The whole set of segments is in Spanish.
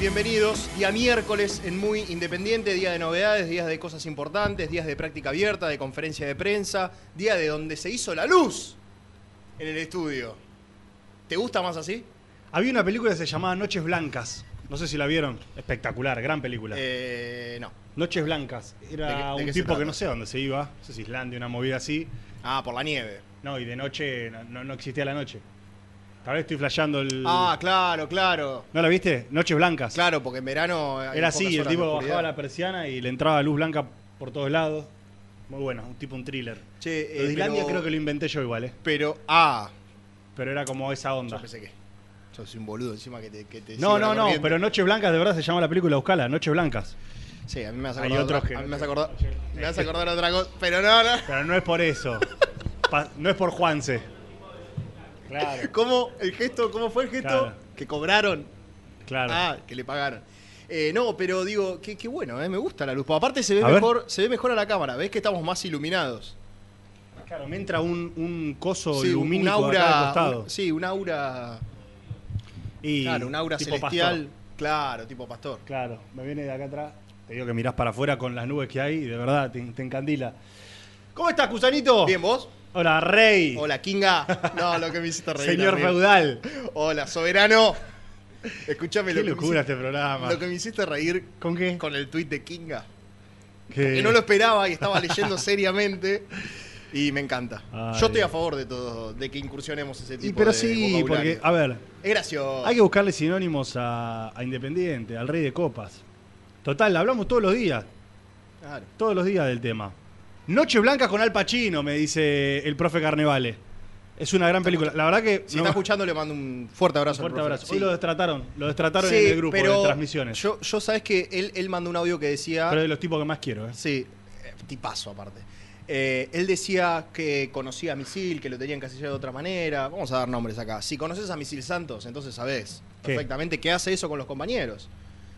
Bienvenidos. Día miércoles en Muy Independiente, día de novedades, días de cosas importantes, días de práctica abierta, de conferencia de prensa, día de donde se hizo la luz en el estudio. ¿Te gusta más así? Había una película que se llamaba Noches Blancas. No sé si la vieron. Espectacular, gran película. Eh, no. Noches Blancas. Era ¿De qué- de un tipo que no sé dónde se iba. No sé si Islandia, una movida así. Ah, por la nieve. No, y de noche no, no- no existía la noche. Tal vez estoy flasheando el. Ah, claro, claro. ¿No la viste? Noches Blancas. Claro, porque en verano. hay Era pocas así, el horas de tipo oscuridad. bajaba la persiana y le entraba luz blanca por todos lados. Muy bueno, un tipo un thriller. Che, Lo de eh, Islandia pero- creo que lo inventé yo igual, ¿eh? Pero, ah, Pero era como esa yo onda. pensé que. Yo soy un boludo encima que te. Que te No, no, la no, corriente. pero Noches Blancas de verdad se llama la película, buscala, Noches Blancas. Sí, a mí me vas a Hay acordar. otros otra- que a mí me vas a te- acordar. Me vas a acordar otra cosa. Pero no, no. Pero no es por eso. Pa- no es por Juanse. Claro, ¿Cómo, el gesto, ¿Cómo fue el gesto? Claro. Que cobraron. claro. Ah, que le pagaron. Eh, no, pero digo, qué, qué bueno, eh, me gusta la luz. Aparte se ve A ver. mejor, se ve mejor a la cámara, ves que estamos más iluminados. Claro, me entra un, un coso Sí, un- lumínico un aura. costado. un- sí, un aura. Y claro, un aura tipo celestial. pastor. Claro, tipo pastor. Claro, me viene de acá atrás. Te digo que mirás para afuera con las nubes que hay y de verdad te, te encandila. ¿Cómo estás, Cusanito? Bien, vos. Hola, Rey. Hola, Kinga. No, lo que me hiciste reír. Señor feudal. Hola, soberano. Escúchame lo que, me locura hiciste, este programa. lo que me hiciste reír ¿Con qué? con el tweet de Kinga. Que- no lo esperaba y estaba leyendo seriamente. Y me encanta. Ay, Yo estoy a favor de todo, de que incursionemos ese tipo Y pero de sí, vocabulario. porque, a ver, Es gracioso. hay que buscarle sinónimos a, a Independiente, al Rey de Copas. Total, hablamos todos los días. Claro. Todos los días del tema. Noche Blanca con Al Pacino, me dice el profe Carnevale. Es una gran película. La verdad que. Si no- está escuchando, le mando un fuerte abrazo. un al fuerte profe. abrazo. Sí. Lo destrataron. Lo destrataron Sí, en el grupo pero de transmisiones. Yo, yo sabes que él, él mandó un audio que decía. Pero de los tipos que más quiero, ¿eh? Sí, eh, tipazo aparte. Eh, él decía que conocía a Misil, que lo tenía encasillado de otra manera. Vamos a dar nombres acá. Si conoces a Misil Santos, entonces sabés ¿Qué? perfectamente qué hace eso con los compañeros.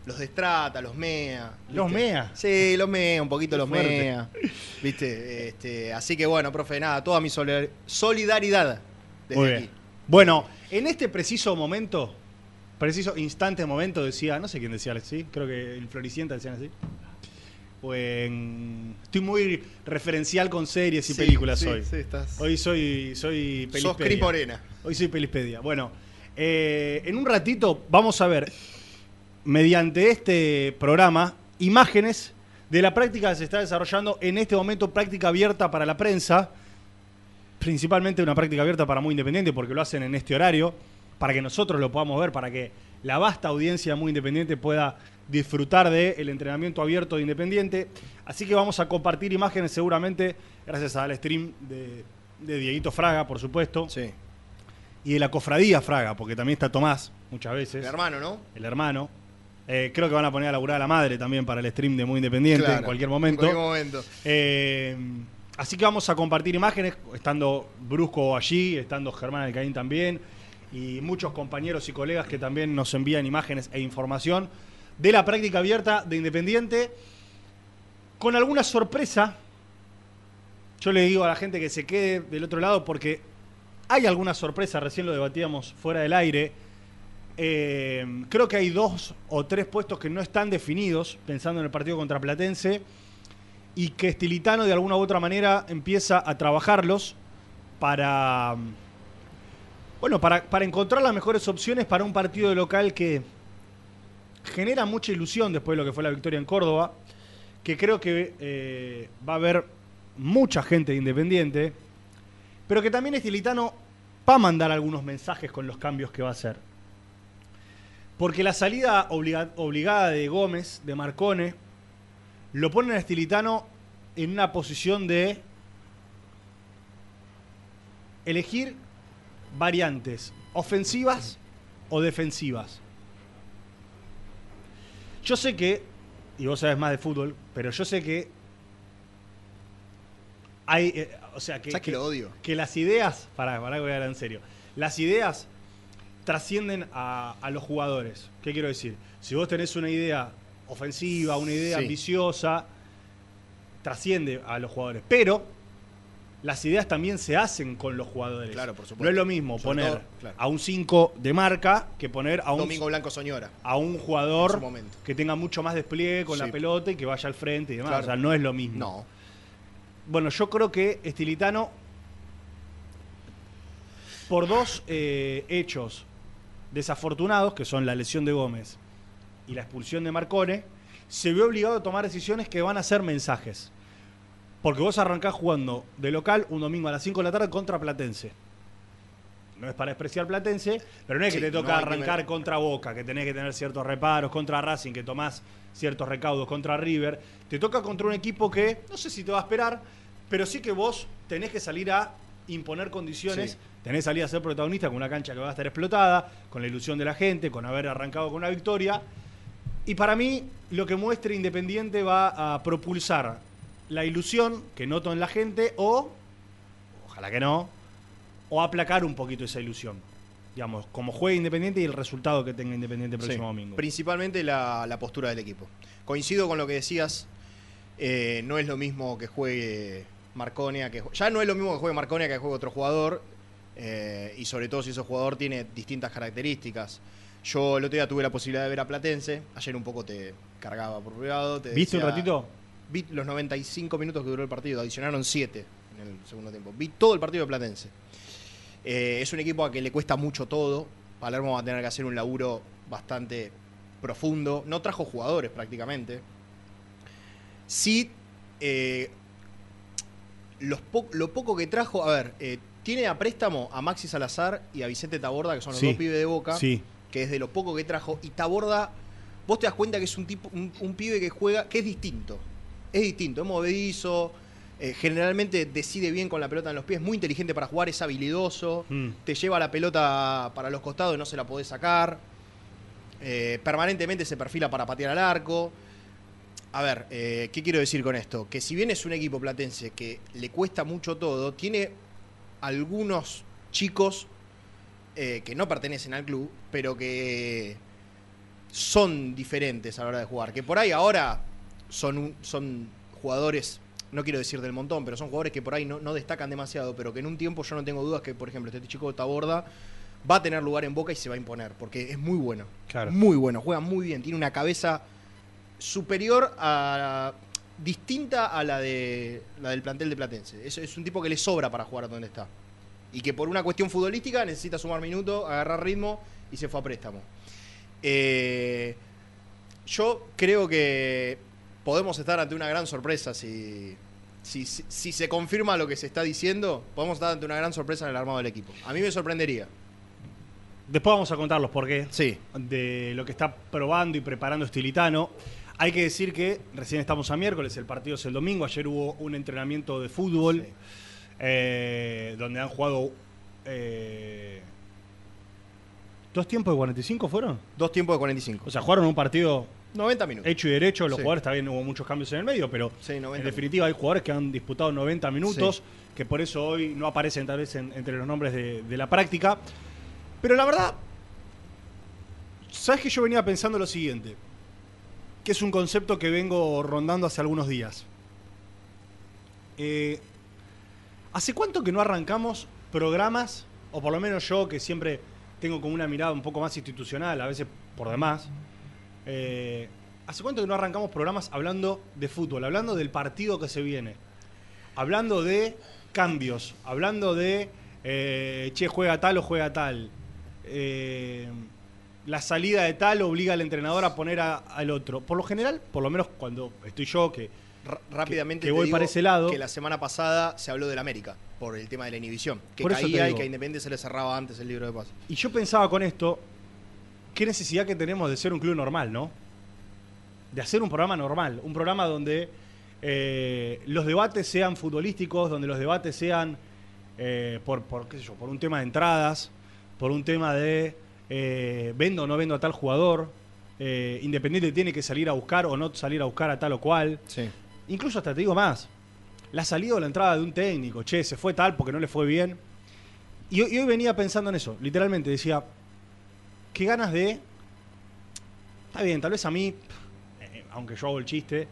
Los destrata, los mea. ¿Los mea? Sí, los mea, un poquito los fuerte. mea. ¿Viste? Este, así que bueno, profe, nada, toda mi solidar- solidaridad desde Muy aquí. Bueno, en este preciso momento, preciso instante momento, decía, no sé quién decía así, creo que el Floricienta decían así. o en... Estoy muy referencial con series y Sí, películas sí, hoy. sí, estás- Hoy soy, soy Sos pelispedia. Cris Morena. Hoy soy pelispedia. Bueno, eh, en un ratito vamos a ver, mediante este programa, imágenes de la práctica que se está desarrollando en este momento, práctica abierta para la prensa, principalmente una práctica abierta para Muy Independiente, porque lo hacen en este horario, para que nosotros lo podamos ver, para que la vasta audiencia de Muy Independiente pueda disfrutar del entrenamiento abierto de Independiente. Así que vamos a compartir imágenes seguramente, gracias al stream de, de Dieguito Fraga, por supuesto, Sí. y de la cofradía Fraga, porque también está Tomás, muchas veces, El hermano, ¿no? el hermano. Eh, creo que van a poner a laburar a la madre también para el stream de Muy Independiente Claro, en cualquier momento. En cualquier momento. Eh, así que vamos a compartir imágenes, estando Brusco allí, estando Germán Alcaín también, y muchos compañeros y colegas que también nos envían imágenes e información de la práctica abierta de Independiente, con alguna sorpresa. Yo le digo a la gente que se quede del otro lado porque hay alguna sorpresa, recién lo debatíamos fuera del aire. Eh, creo que hay dos o tres puestos que no están definidos, pensando en el partido contra Platense y que Estilitano de alguna u otra manera empieza a trabajarlos para bueno, para, para encontrar las mejores opciones para un partido de local que genera mucha ilusión después de lo que fue la victoria en Córdoba, que creo que eh, va a haber mucha gente de Independiente, pero que también Estilitano va a mandar algunos mensajes con los cambios que va a hacer. Porque la salida obliga- obligada de Gómez, de Marcone, lo ponen a Estilitano en una posición de elegir variantes ofensivas o defensivas. Yo sé que, y vos sabés más de fútbol, pero yo sé que hay, eh, o sea, que, ¿Sabes que lo odio? que las ideas, para, para que voy a hablar en serio, las ideas trascienden a, a los jugadores. ¿Qué quiero decir? Si vos tenés una idea ofensiva, una idea Sí. ambiciosa, trasciende a los jugadores. Pero las ideas también se hacen con los jugadores. Claro, por supuesto. No es lo mismo Sobre poner todo, claro. a un 5 de marca que poner a un, Domingo Blanco Soñora. a un jugador que tenga mucho más despliegue con Sí. la pelota y que vaya al frente y demás. Claro. O sea, no es lo mismo. No. Bueno, yo creo que Estilitano, por dos eh, hechos desafortunados, que son la lesión de Gómez y la expulsión de Marcone, se vio obligado a tomar decisiones que van a ser mensajes. Porque vos arrancás jugando de local un domingo a las 5 de la tarde contra Platense. No es para despreciar Platense, pero no es que Sí, te toca no hay que arrancar contra Boca, que tenés que tener ciertos reparos, contra Racing, que tomás ciertos recaudos, contra River. Te toca contra un equipo que no sé si te va a esperar, pero sí que vos tenés que salir a imponer condiciones, Sí. Tenés salir a ser protagonista con una cancha que va a estar explotada, con la ilusión de la gente, con haber arrancado con una victoria. Y para mí, lo que muestre Independiente va a propulsar la ilusión que noto en la gente o, ojalá que no, o aplacar un poquito esa ilusión. Digamos, como juegue Independiente y el resultado que tenga Independiente el próximo Sí. domingo. Principalmente la, la postura del equipo. Coincido con lo que decías. eh, no es lo mismo que juegue Marconia, que ya no es lo mismo que juegue Marconia que juegue otro jugador. Eh, y sobre todo si ese jugador tiene distintas características. Yo el otro día tuve la posibilidad de ver a Platense. Ayer un poco te cargaba por privado. te ¿Viste un ratito? Vi los 95 minutos que duró el partido. Adicionaron 7 en el segundo tiempo. Vi todo el partido de Platense. Eh, es un equipo a que le cuesta mucho todo. Palermo va a tener que hacer un laburo bastante profundo. No trajo jugadores prácticamente. Sí, eh, los po- lo poco que trajo, a ver, eh, tiene a préstamo a Maxi Salazar y a Vicente Taborda, que son los Sí. dos pibes de Boca, Sí. que es de lo poco que trajo. Y Taborda, vos te das cuenta que es un tipo, un, un pibe que juega, que es distinto. Es distinto, es movedizo, eh, generalmente decide bien con la pelota en los pies, muy inteligente para jugar, es habilidoso, Mm. te lleva la pelota para los costados y no se la podés sacar. Eh, permanentemente se perfila para patear al arco. A ver, eh, ¿qué quiero decir con esto? Que si bien es un equipo platense que le cuesta mucho todo, tiene algunos chicos eh, que no pertenecen al club, pero que son diferentes a la hora de jugar. Que por ahí ahora son, un- son jugadores, no quiero decir del montón, pero son jugadores que por ahí no, no destacan demasiado, pero que en un tiempo yo no tengo dudas que, por ejemplo, este chico de Taborda va a tener lugar en Boca y se va a imponer, porque es muy bueno. Claro. Muy bueno, juega muy bien, tiene una cabeza superior a, distinta a la, de, la del plantel de Platense. Es, es un tipo que le sobra para jugar donde está. Y que por una cuestión futbolística necesita sumar minutos, agarrar ritmo y se fue a préstamo. Eh, yo creo que podemos estar ante una gran sorpresa si, si, si- si se confirma lo que se está diciendo. Podemos estar ante una gran sorpresa en el armado del equipo. A mí me sorprendería. Después vamos a contar los porqués Sí. de lo que está probando y preparando Estilitano. Hay que decir que recién estamos a miércoles, el partido es el domingo. Ayer hubo un entrenamiento de fútbol Sí. eh, donde han jugado. eh, ¿Dos tiempos de 45 fueron? Dos tiempos de 45. O sea, jugaron un partido 90 minutos. hecho y derecho. Los Sí. jugadores también hubo muchos cambios en el medio, pero Sí, 90 en definitiva hay jugadores que han disputado 90 minutos, Sí. que por eso hoy no aparecen tal vez en- entre los nombres de, de la práctica. Pero la verdad, ¿sabes que yo venía pensando lo siguiente? Que es un concepto que vengo rondando hace algunos días. Eh, ¿Hace cuánto que no arrancamos programas, o por lo menos yo que siempre tengo como una mirada un poco más institucional, a veces por demás, eh, ¿hace cuánto que no arrancamos programas hablando de fútbol, hablando del partido que se viene, hablando de cambios, hablando de, eh, che, juega tal o juega tal? La salida de tal obliga al entrenador a poner a- al otro. Por lo general, por lo menos cuando estoy yo, que R- rápidamente que te voy para ese lado. que la semana pasada se habló del América por el tema de la inhibición que Por caía y que a Independiente se le cerraba antes el libro de pases Y yo pensaba con esto, qué necesidad que tenemos de ser un club normal, ¿no? De hacer un programa normal, un programa donde eh, los debates sean futbolísticos, donde los debates sean eh, por, por, qué sé yo, por un tema de entradas, por un tema de eh, vendo o no vendo a tal jugador, eh, Independiente tiene que salir a buscar o no salir a buscar a tal o cual. sí Incluso hasta te digo más. La salida o la entrada de un técnico, che, se fue tal porque no le fue bien. Y, hoy- y hoy venía pensando en eso, literalmente, decía, qué ganas de... Está bien, tal vez a mí, eh, aunque yo hago el chiste,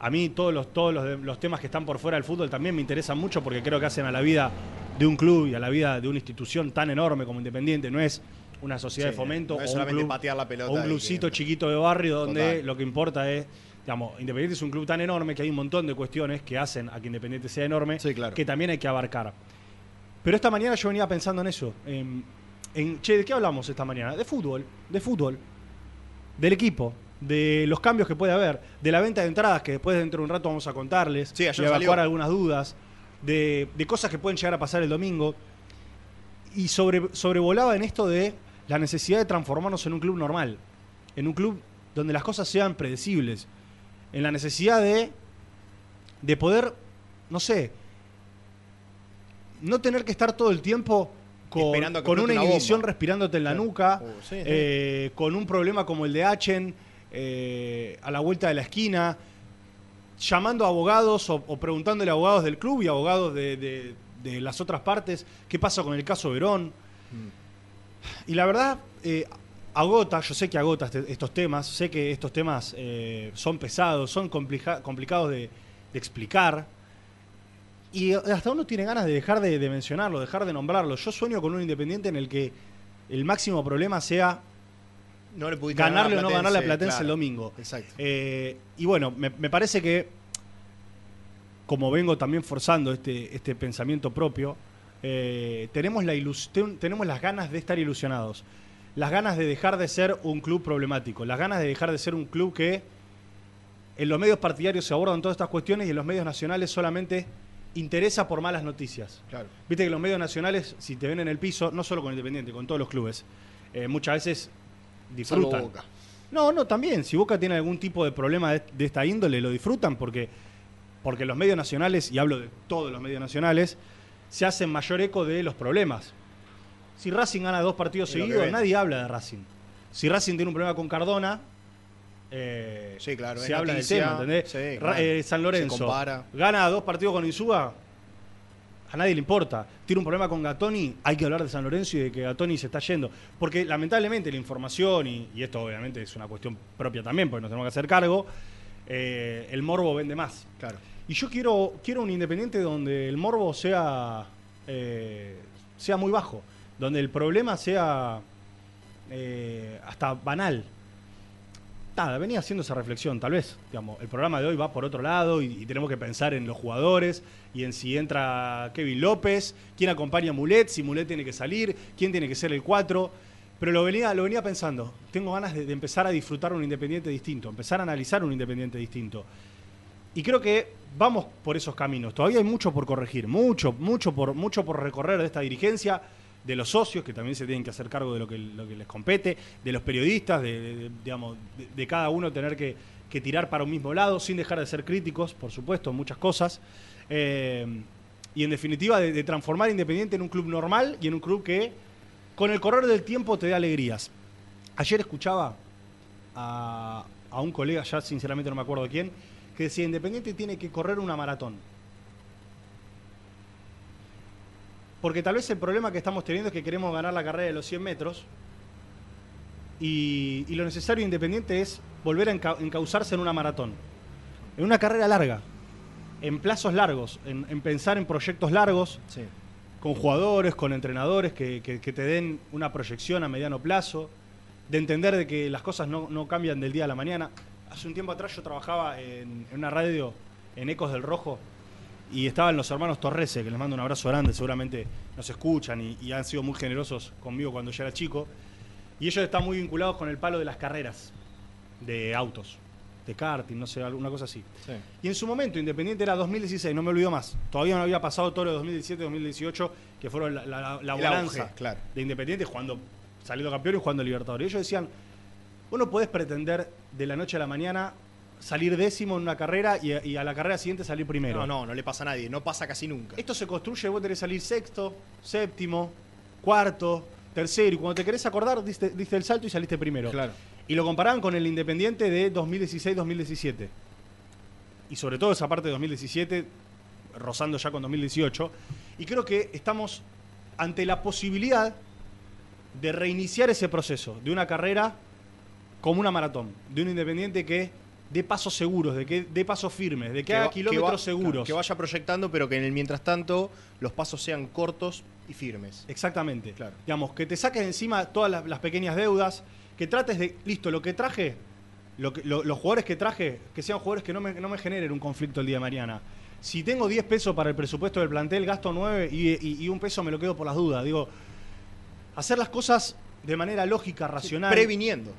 a mí todos los, todos los temas que están por fuera del fútbol también me interesan mucho porque creo que hacen a la vida de un club y a la vida de una institución tan enorme como Independiente. No es una sociedad Sí, de fomento no es o, un club, patear la pelota o un y clubcito que- chiquito de barrio donde Total. lo que importa es, digamos, Independiente es un club tan enorme que hay un montón de cuestiones que hacen a que Independiente sea enorme Sí, claro. que también hay que abarcar. Pero esta mañana yo venía pensando en eso. En, en, che, ¿de qué hablamos esta mañana? De fútbol, de fútbol, del equipo, de los cambios que puede haber, de la venta de entradas que después dentro de un rato vamos a contarles, Sí, de evacuar algunas dudas, de, de cosas que pueden llegar a pasar el domingo. Y sobre, sobrevolaba en esto de la necesidad de transformarnos en un club normal, en un club donde las cosas sean predecibles, en la necesidad de, de poder, no sé, no tener que estar todo el tiempo con, una una inhibición respirándote en la Claro. nuca, sí, sí. eh, con un problema como el de Achen eh, a la vuelta de la esquina, llamando a abogados o, o preguntándole a abogados del club y abogados de, de- de las otras partes qué pasa con el caso Verón. Mm. Y la verdad, eh, agota, yo sé que agota este- estos temas, sé que estos temas eh, son pesados, son complica- complicados de, de explicar. Y hasta uno tiene ganas de dejar de, de mencionarlo, dejar de nombrarlo. Yo sueño con un independiente en el que el máximo problema sea no le pudiste ganarle o no ganarle a Platense claro. el domingo. exacto Eh, y bueno, me, me parece que, como vengo también forzando este, este pensamiento propio, eh, tenemos, la tenemos las ganas de estar ilusionados, las ganas de dejar de ser un club problemático, las ganas de dejar de ser un club que en los medios partidarios se abordan todas estas cuestiones y en los medios nacionales solamente interesa por malas noticias. claro Viste que los medios nacionales, si te ven en el piso, no solo con Independiente, con todos los clubes, eh, muchas veces Salvo disfrutan. Boca. No, no, también. Si Boca tiene algún tipo de problema de, de esta índole, lo disfrutan porque, porque los medios nacionales, y hablo de todos los medios nacionales, se hacen mayor eco de los problemas. Si Racing gana dos partidos seguidos, nadie habla de Racing. Si Racing tiene un problema con Cardona, eh, Sí, claro, se habla noticia. del tema, ¿entendés? Sí, Ra- claro. eh, San Lorenzo gana dos partidos con Insúa, a nadie le importa. Tiene un problema con Gatoni, hay que hablar de San Lorenzo y de que Gatoni se está yendo. Porque lamentablemente la información, y, y esto obviamente es una cuestión propia también, porque nos tenemos que hacer cargo, eh, el morbo vende más. claro Y yo quiero, quiero un independiente donde el morbo sea, eh, sea muy bajo, donde el problema sea eh, hasta banal. nada, venía haciendo esa reflexión, tal vez, digamos, el programa de hoy va por otro lado y, y tenemos que pensar en los jugadores y en si entra Kevin López, quién acompaña a Mulet, si Mulet tiene que salir, quién tiene que ser el 4. Pero lo venía, lo venía pensando, tengo ganas de, de empezar a disfrutar un Independiente distinto, empezar a analizar un Independiente distinto. Y creo que vamos por esos caminos. Todavía hay mucho por corregir, mucho, mucho por, mucho por recorrer de esta dirigencia, de los socios, que también se tienen que hacer cargo de lo que, les compete, de los periodistas, de, digamos, de, cada uno tener que, que tirar para un mismo lado, sin dejar de ser críticos, por supuesto, muchas cosas. Eh, y en definitiva, de, de transformar Independiente en un club normal y en un club que, con el correr del tiempo, te da alegrías. Ayer escuchaba a, a un colega, ya sinceramente no me acuerdo quién, que decía, Independiente tiene que correr una maratón. Porque tal vez el problema que estamos teniendo es que queremos ganar la carrera de los 100 metros y, y lo necesario Independiente es volver a enca- encauzarse en una maratón. En una carrera larga, en plazos largos, en, en pensar en proyectos largos, Sí. con jugadores, con entrenadores que, que- que te den una proyección a mediano plazo, de entender de que las cosas no, no cambian del día a la mañana. Hace un tiempo atrás yo trabajaba en, en una radio en Ecos del Rojo y estaban los hermanos Torrese, que les mando un abrazo grande, seguramente nos escuchan y, y han sido muy generosos conmigo cuando yo era chico. Y ellos están muy vinculados con el palo de las carreras de autos, de karting, no sé, alguna cosa así. Sí. Y en su momento, Independiente era 2016, no me olvido más. Todavía no había pasado todo lo de 2017-2018, que fueron la, la, la El bonanza auge, claro. de Independiente jugando, saliendo campeón y jugando Libertadores. Y ellos decían, vos no podés pretender de la noche a la mañana salir décimo en una carrera y, a- y a la carrera siguiente salir primero. No, no, no le pasa a nadie, no pasa casi nunca. Esto se construye, vos tenés que salir sexto, séptimo, cuarto, tercero, y cuando te querés acordar, diste, diste el salto y saliste primero. Claro. Y lo comparaban con el Independiente de 2016-2017. Y sobre todo esa parte de 2017, rozando ya con 2018. Y creo que estamos ante la posibilidad de reiniciar ese proceso, de una carrera como una maratón, de un Independiente que dé pasos seguros, de que dé pasos firmes, de que, haga va- kilómetros va- seguros. Que vaya proyectando, pero que en el mientras tanto los pasos sean cortos y firmes. Exactamente. Claro. Digamos, que te saques encima todas las, las pequeñas deudas, que trates de, listo, lo que traje, lo que- lo- los jugadores que traje, que sean jugadores que no me, no me generen un conflicto el día de mañana. Si tengo 10 pesos para el presupuesto del plantel, gasto 9 y, y- y un peso me lo quedo por las dudas. Digo, hacer las cosas de manera lógica, racional. Previniendo.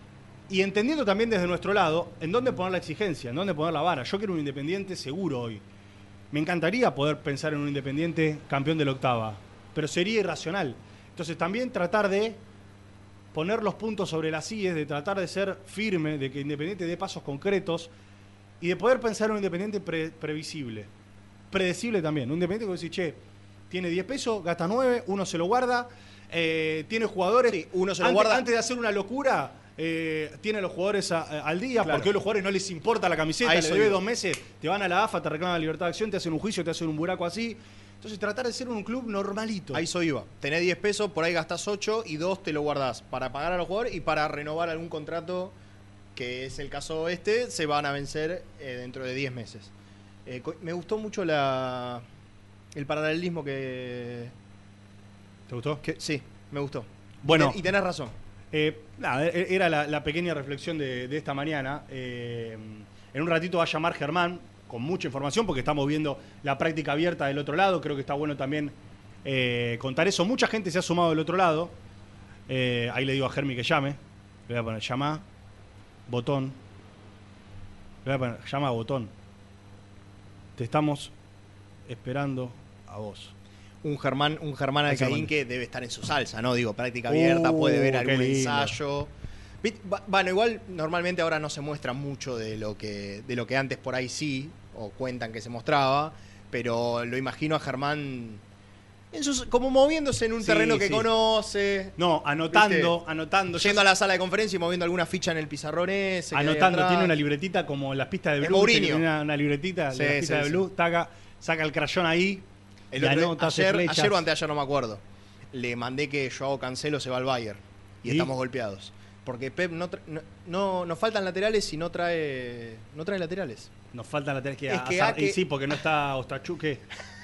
Y entendiendo también desde nuestro lado en dónde poner la exigencia, en dónde poner la vara. Yo quiero un Independiente seguro hoy. Me encantaría poder pensar en un Independiente campeón de la octava, pero sería irracional. Entonces también tratar de poner los puntos sobre las IES, de tratar de ser firme, de que Independiente dé pasos concretos y de poder pensar en un Independiente pre- previsible. Predecible también. Un Independiente que decís, che, tiene 10 pesos, gasta 9, uno se lo guarda, eh, tiene jugadores. Sí, uno se lo antes, guarda. Antes de hacer una locura, eh, tiene a los jugadores a- a- al día, Claro. porque hoy los jugadores no les importa la camiseta, le debe dos meses, te van a la AFA, te reclaman la libertad de acción, te hacen un juicio, te hacen un buraco así. Entonces tratar de ser un club normalito. Ahí eso iba. Tenés 10 pesos, por ahí gastás 8 y 2 te lo guardás para pagar a los jugadores y para renovar algún contrato, que es el caso este, se van a vencer eh, dentro de 10 meses. Eh, me gustó mucho la el paralelismo que, ¿Te gustó? que- Sí, me gustó. Bueno. Y, ten- y tenés razón. Eh, nada, e- era la, pequeña reflexión de, de esta mañana. Eh, en un ratito va a llamar Germán con mucha información porque estamos viendo la práctica abierta del otro lado. Creo que está bueno también eh, contar eso. Mucha gente se ha sumado del otro lado. Eh, ahí le digo a Germi que llame. Le voy a poner llama, botón. Le voy a poner llama, botón. Te estamos esperando a vos. Un Germán, un Germán Alcaín que debe estar en su salsa, ¿no? Digo, práctica abierta, Uh, puede ver algún ensayo. Bueno, igual normalmente ahora no se muestra mucho de lo que, de lo que antes por ahí sí, o cuentan que se mostraba, pero lo imagino a Germán en sus- como moviéndose en un Sí, terreno que sí. conoce. No, anotando, ¿Viste? anotando. Yendo a la sala de conferencia y moviendo alguna ficha en el pizarrón ese. Anotando, tiene una libretita como las pistas de. Mourinho. tiene Una, una libretita Sí, de taca, saca el crayón ahí. El otro ayer, flechas. ayer o anteayer, no me acuerdo. Le mandé que Joao Cancelo se va al Bayern. Y, ¿Y? estamos golpeados. Porque Pep no, no, no- nos faltan laterales y no trae no trae laterales. Nos faltan laterales que, Es que a- a que- Y sí, porque no está Ostrachu, ¿qué?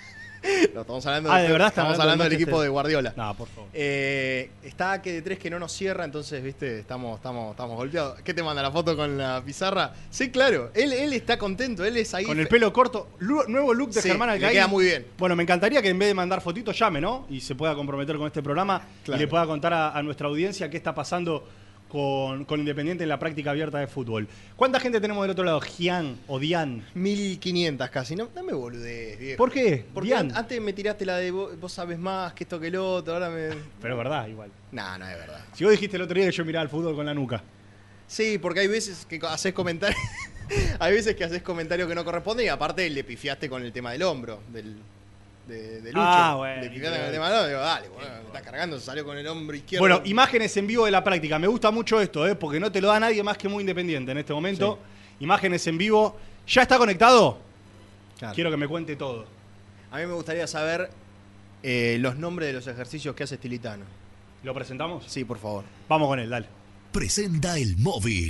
No, estamos hablando, Ah, ¿de verdad estamos hablando hablando del equipo de Guardiola. No, por favor. Eh, está que de tres que no nos cierra, entonces, viste, estamos, estamos, estamos golpeados. ¿Qué te manda la foto con la pizarra? Sí, claro, él, él está contento, él es ahí. Con el pelo corto, nuevo look de Sí, Germán Alcaín. queda muy bien. Bueno, me encantaría que en vez de mandar fotitos llame, ¿no? Y se pueda comprometer con este programa Claro. y le pueda contar a, a nuestra audiencia qué está pasando con, con Independiente en la práctica abierta de fútbol. ¿Cuánta gente tenemos del otro lado? Gian o Dian. 1500 casi, no, me boludez, viejo. ¿Por qué? Porque Dian. an- antes me tiraste la de vos, vos sabes más que esto que el otro, ahora me. Pero es verdad, igual. No, no es verdad. Si vos dijiste el otro día que yo miraba el fútbol con la nuca. Sí, porque hay veces que haces comentarios. hay veces que haces comentarios que no corresponden y aparte le pifiaste con el tema del hombro, del. De, de Lucho. Ah, bueno, tema del hombro. Digo, dale, bueno, me estás cargando, salió con el hombro izquierdo. Bueno, imágenes en vivo de la práctica. Me gusta mucho esto, ¿eh? porque no te lo da nadie más que muy independiente en este momento. Imágenes en vivo. ¿Ya está conectado? Claro. Quiero que me cuente todo. A mí me gustaría saber eh, los nombres de los ejercicios que hace Stilitano. ¿Lo presentamos? Sí, por favor. Vamos con él, dale. Presenta el móvil.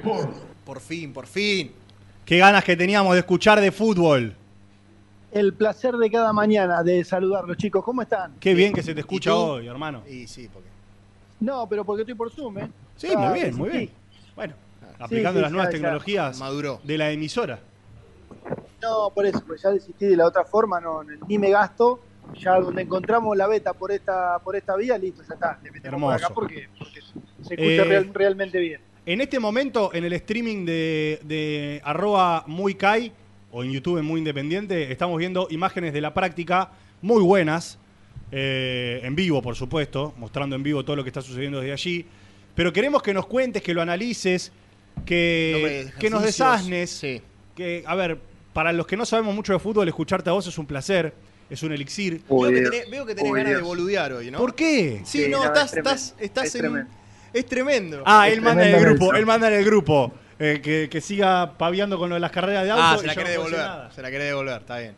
Sport. Por fin, por fin. Qué ganas que teníamos de escuchar de fútbol. El placer de cada mañana de saludarlos, chicos. ¿Cómo están? Qué bien que se te escucha hoy, hermano. Y sí, porque. No, pero porque estoy por Zoom, ¿eh? Sí, Ah, muy bien, muy sí. bien. Bueno, aplicando sí, las nuevas ya, ya. tecnologías Maduró. de la emisora. No, por eso, pues ya desistí de la otra forma, no, ni me gasto. Ya donde encontramos la beta por esta por esta vía, listo, ya está. Le metemos por acá Hermoso. porque, porque se escucha Eh, real- realmente bien. En este momento, en el streaming de, de arroba muy Kai, o en YouTube en Muy Independiente, estamos viendo imágenes de la práctica muy buenas, eh, en vivo, por supuesto, mostrando en vivo todo lo que está sucediendo desde allí. Pero queremos que nos cuentes, que lo analices, que, nos desasnes. Sí. Que, a ver, para los que no sabemos mucho de fútbol, escucharte a vos es un placer, es un elixir. Veo que tenés, veo que tenés ganas de boludear hoy, ¿no? ¿Por qué? Sí, Sí, no, no, estás, es estás, estás es en. Es tremendo. Ah, Es él manda en el grupo, eso. él manda en el grupo. eh, que, que siga paviando con lo de las carreras de auto. Ah, se la no decir devolver. Se la querés devolver, está bien.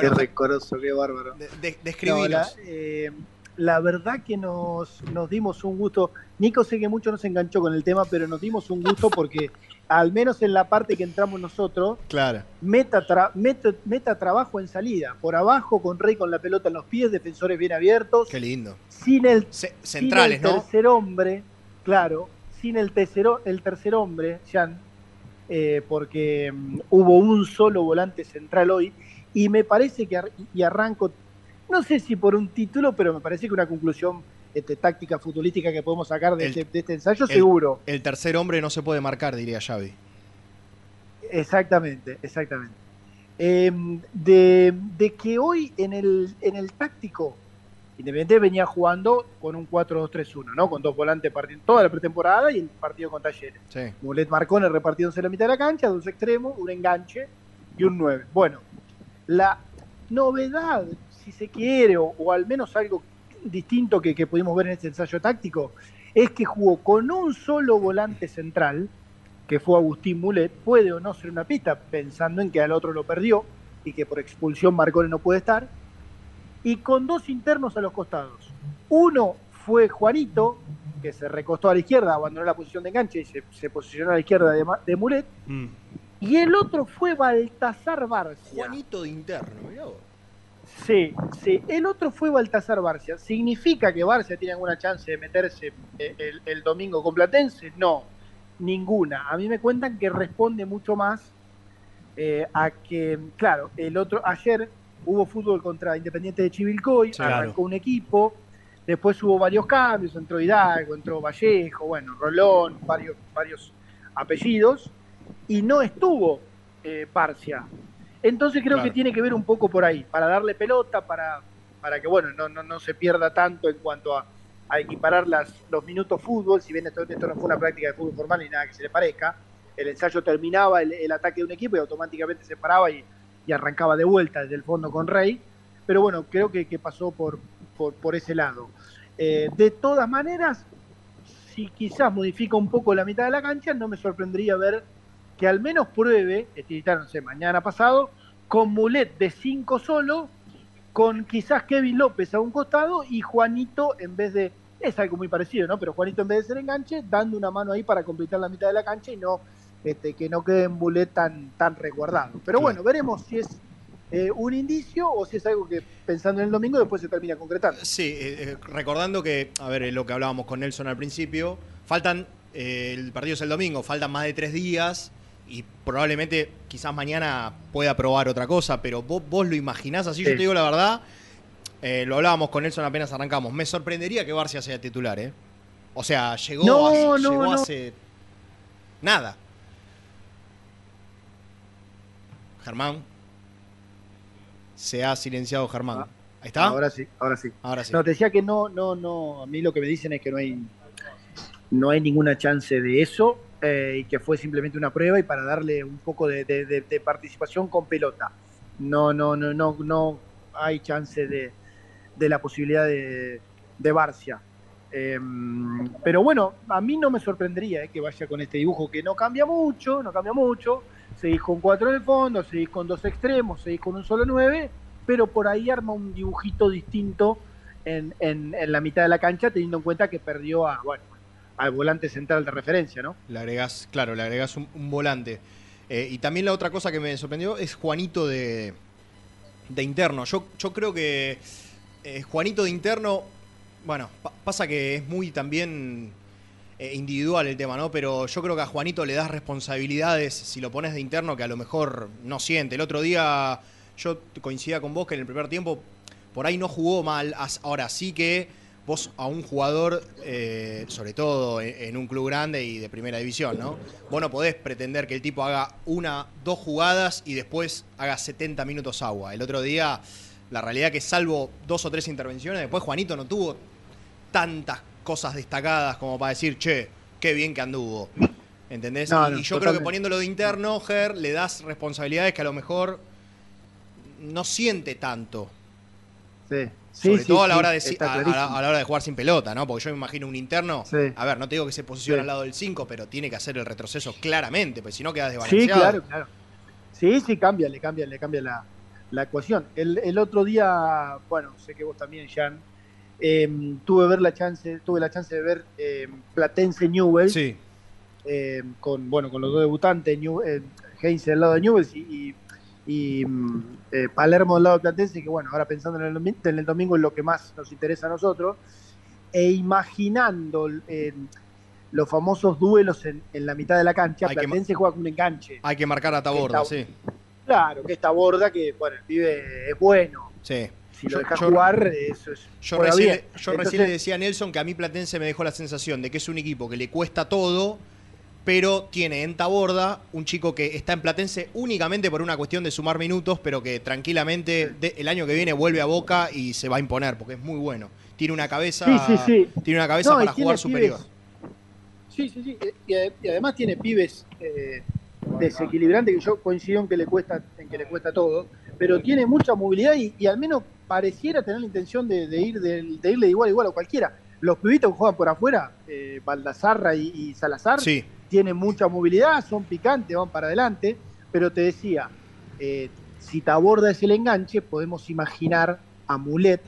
qué recoroso, qué bárbaro. de- de- No, describinos. la, eh, la verdad que nos, nos dimos un gusto. Nico sé que mucho nos enganchó con el tema, pero nos dimos un gusto porque al menos en la parte que entramos nosotros, Claro. meta, tra- meta, meta trabajo en salida. Por abajo, con Rey con la pelota en los pies, defensores bien abiertos. Qué lindo. Sin el, Ce- sin centrales, el ¿no? tercer hombre, claro, sin el tercero, el tercer hombre, Jan, eh, porque mm, hubo un solo volante central hoy, y me parece que, ar- y arranco, no sé si por un título, pero me parece que una conclusión este, táctica futbolística que podemos sacar de, El- este, de este ensayo, el- seguro. El tercer hombre no se puede marcar, diría Xavi. Exactamente, exactamente. Eh, de, de que hoy en el, en el táctico, Independiente venía jugando con un 4-2-3-1, ¿no? Con dos volantes partiendo toda la pretemporada y el partido con Talleres. Sí. Mulet Marcones repartiéndose en la mitad de la cancha, dos extremos, un enganche y un 9. Bueno, la novedad, si se quiere, o, o al menos algo distinto que, que pudimos ver en este ensayo táctico, es que jugó con un solo volante central, que fue Agustín Mulet, puede o no ser una pista, pensando en que al otro lo perdió y que por expulsión Marcones no puede estar, y con dos internos a los costados. Uno fue Juanito, que se recostó a la izquierda, abandonó la posición de enganche y se, se posicionó a la izquierda de, de Mulet, Mm. y el otro fue Baltasar Barcia. Juanito de interno, mirá vos. Sí, sí. El otro fue Baltasar Barcia. ¿Significa que Barcia tiene alguna chance de meterse eh, el, el domingo con Platense? No, ninguna. A mí me cuentan que responde mucho más eh, a que, claro, el otro, ayer hubo fútbol contra Independiente de Chivilcoy, arrancó un equipo, después hubo varios cambios, entró Hidalgo, entró Vallejo, bueno, Rolón, varios, varios apellidos, y no estuvo eh, Barcia. Entonces creo Claro. que tiene que ver un poco por ahí, para darle pelota, para, para que bueno, no, no, no se pierda tanto en cuanto a, a equiparar las, los minutos fútbol, si bien esto, esto no fue una práctica de fútbol formal ni nada que se le parezca, el ensayo terminaba el, el ataque de un equipo y automáticamente se paraba y, y arrancaba de vuelta desde el fondo con Rey, pero bueno, creo que, que pasó por, por, ese lado. Eh, de todas maneras, si quizás modifica un poco la mitad de la cancha, no me sorprendería ver que al menos pruebe, sé, mañana pasado, con Mulet de 5 solo, con quizás Kevin López a un costado y Juanito en vez de, es algo muy parecido, ¿no? Pero Juanito en vez de ser enganche, dando una mano ahí para completar la mitad de la cancha y no este, que no quede en Mulet tan, tan resguardado. Pero bueno, veremos si es eh, un indicio o si es algo que pensando en el domingo después se termina concretando. Sí, eh, eh, recordando que, a ver, lo que hablábamos con Nelson al principio, faltan, eh, el partido es el domingo, faltan más de tres días y probablemente quizás mañana pueda probar otra cosa, pero vos, vos lo imaginás así, yo te digo la verdad, lo hablábamos con Nelson apenas arrancamos, me sorprendería que Barcia sea titular, ¿eh? O sea, llegó, No, hace, no, llegó no. hace nada. Germán. Se ha silenciado Germán. Ahí está. Ah, Ahora sí, ahora sí. Ahora sí. No, te decía que no, no, no, a mí lo que me dicen es que no hay, no hay ninguna chance de eso eh, y que fue simplemente una prueba y para darle un poco de, de- de- de participación con pelota. No, no, no, no, no hay chance de, de la posibilidad de, de Barcia. Eh, pero bueno, a mí no me sorprendería eh, que vaya con este dibujo que no cambia mucho, no cambia mucho. Seguís con cuatro en el fondo, seguís con dos extremos, seguís con un solo nueve, pero por ahí arma un dibujito distinto en, en- la mitad de la cancha, teniendo en cuenta que perdió a, bueno, al volante central de referencia, ¿no? Le agregás, claro, le agregás un, volante. Eh, y también la otra cosa que me sorprendió es Juanito de, de interno. Yo, yo creo que eh, Juanito de interno, bueno, pa- pasa que es muy también eh, individual el tema, ¿no? Pero yo creo que a Juanito le das responsabilidades si lo pones de interno que a lo mejor no siente. El otro día yo coincidía con vos que en el primer tiempo por ahí no jugó mal. Ahora sí que vos a un jugador, eh, sobre todo en, en un club grande y de primera división, ¿no? Vos no podés pretender que el tipo haga una, dos jugadas y después haga 70 minutos agua. El otro día, la realidad que salvo dos o tres intervenciones, después Juanito no tuvo tantas cosas destacadas como para decir, che, qué bien que anduvo. ¿Entendés? No, y, no, y yo creo que poniéndolo de interno, Ger, le das responsabilidades que a lo mejor no siente tanto. Sí, sí, Sobre sí, todo a la, sí, hora de, a, a la, clarísimo. a la hora de jugar sin pelota, ¿no? Porque yo me imagino un interno. Sí. A ver, no te digo que se posiciona Sí. al lado del 5, pero tiene que hacer el retroceso claramente, porque si no quedas Sí, desbalanceado. claro, claro. Sí, sí, cambia, le cambia, le cambia la, la ecuación. El, el otro día, bueno, sé que vos también, Jan, eh, tuve ver la chance, tuve la chance de ver eh, Platense Newell Sí. eh, con bueno con los dos debutantes, New, eh, Heinze del lado de Newell's y, y- y, mm, eh, Palermo del lado de Platense, que bueno, ahora pensando en el, en el domingo es lo que más nos interesa a nosotros, e imaginando los famosos duelos en, en la mitad de la cancha, Hay que Platense juega con un enganche. Hay que marcar a Taborda, sí. Claro, que esta borda que, bueno, el pibe es bueno. Sí. Si Yo- lo dejas yo- jugar, eso es. Yo, recién, bien. yo Entonces, recién le decía a Nelson que a mí Platense me dejó la sensación de que es un equipo que le cuesta todo, pero tiene en Taborda un chico que está en Platense únicamente por una cuestión de sumar minutos, pero que tranquilamente de- el año que viene vuelve a Boca y se va a imponer, porque es muy bueno. Tiene una cabeza, Sí, sí, sí. Tiene una cabeza No, para tiene jugar pibes- superior. Sí, sí, sí. Y, y además tiene pibes eh, desequilibrantes que yo coincido en que le cuesta, en que le cuesta todo, pero tiene mucha movilidad y, y al menos pareciera tener la intención de, de ir de, de irle igual a igual a cualquiera. Los pibitos que juegan por afuera, eh, Baldazarra y, y Salazar, Sí. tienen mucha movilidad, son picantes, van para adelante, pero te decía, eh, si Taborda es el enganche, podemos imaginar a Mulet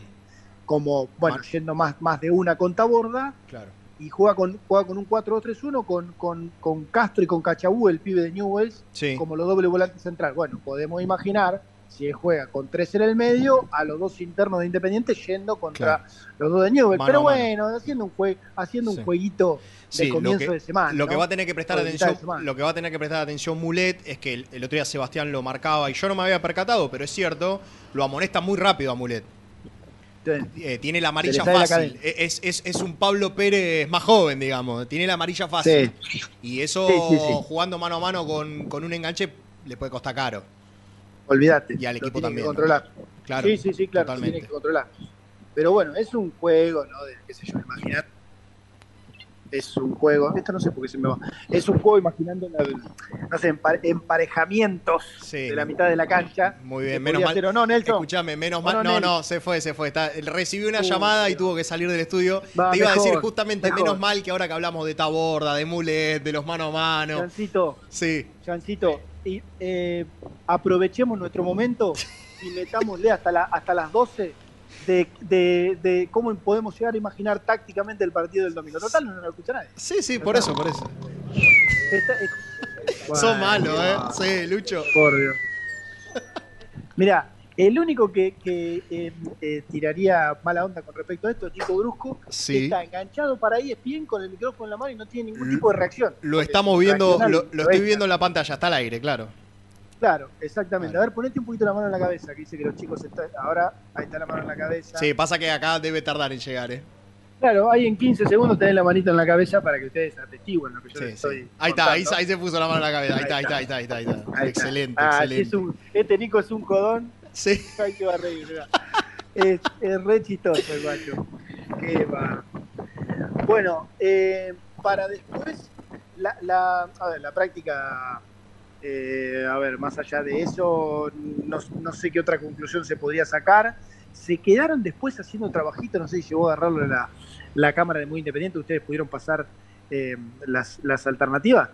como, bueno, yendo más, más de una con Taborda, Claro. y juega con, juega con un 4-2-3-1 con, con, con Castro y con Cachabú, el pibe de Newells, Sí. como los doble volantes central. Bueno, podemos imaginar, si él juega con tres en el medio, a los dos internos de Independiente yendo contra los dos de Newells. Mano Pero mano. bueno, haciendo un, jue haciendo Sí. un jueguito de Sí, lo comienzo que, de semana. lo que va a tener que prestar atención, lo que va a tener que prestar atención Mulet es que el, el otro día Sebastián lo marcaba y yo no me había percatado, pero es cierto, lo amonesta muy rápido a Mulet. Eh, tiene la amarilla la fácil. Es, es- es un Pablo Pérez más joven, digamos. Tiene la amarilla fácil. Y eso, jugando mano a mano con, con un enganche, le puede costar caro. Olvídate. Y al lo equipo tiene también, Que ¿no? controlar. Claro, sí, sí, sí, claro. lo totalmente. Tiene que controlar. Pero bueno, es un juego, ¿no? De, qué sé yo, imaginar. es un juego, esto no sé por qué se me va, es un juego imaginando, la- no sé, empa- emparejamientos Sí. de la mitad de la cancha. Muy bien, menos mal. o no, Nelson. Escuchame, menos ¿O mal. no, No, se fue, se fue. Está, recibió una llamada y tuvo que salir del estudio. Va, Te iba a decir justamente, mejor. menos mal que ahora que hablamos de Taborda, de Mulet, de los mano a mano. Chancito, Sí. Chancito, y, eh, aprovechemos nuestro momento y metámosle hasta, la, hasta las 12 de, de, de cómo podemos llegar a imaginar tácticamente el partido del domingo. Total, no lo escucha nadie. Sí, sí, por eso, por eso. Esta- es- Son malos, ¿eh? Sí, Lucho. Por Dios. Mira, el único que, que, eh, eh, tiraría mala onda con respecto a esto es Nico Brusco, Sí. que está enganchado para ahí, es bien con el micrófono en la mano y no tiene ningún tipo de reacción. Lo estamos viendo, lo, lo lo estoy es. viendo en la pantalla, está al aire, claro. Claro, exactamente. A ver, ponete un poquito la mano en la cabeza, que dice que los chicos están... Ahora, ahí está la mano en la cabeza. Sí, pasa que acá debe tardar en llegar, ¿eh? Claro, ahí en 15 segundos tenés la manito en la cabeza para que ustedes atestiguen lo que yo Sí, les sí. estoy Ahí está, ahí, se puso la mano en la cabeza. Ahí está, ahí está, ahí está, ahí está. ahí está. Ahí está. Excelente, Ah, excelente. es un- este Nico es un codón. Sí. Reír, mirá. Es, es re chistoso el guacho. Qué va. Bueno, eh, para después, la, la, la práctica, eh, a ver, más allá de eso, no, no sé qué otra conclusión se podría sacar. Se quedaron después haciendo trabajito, no sé si llegó a agarrarlo la, la cámara de Muy Independiente, ustedes pudieron pasar eh, las, las alternativas.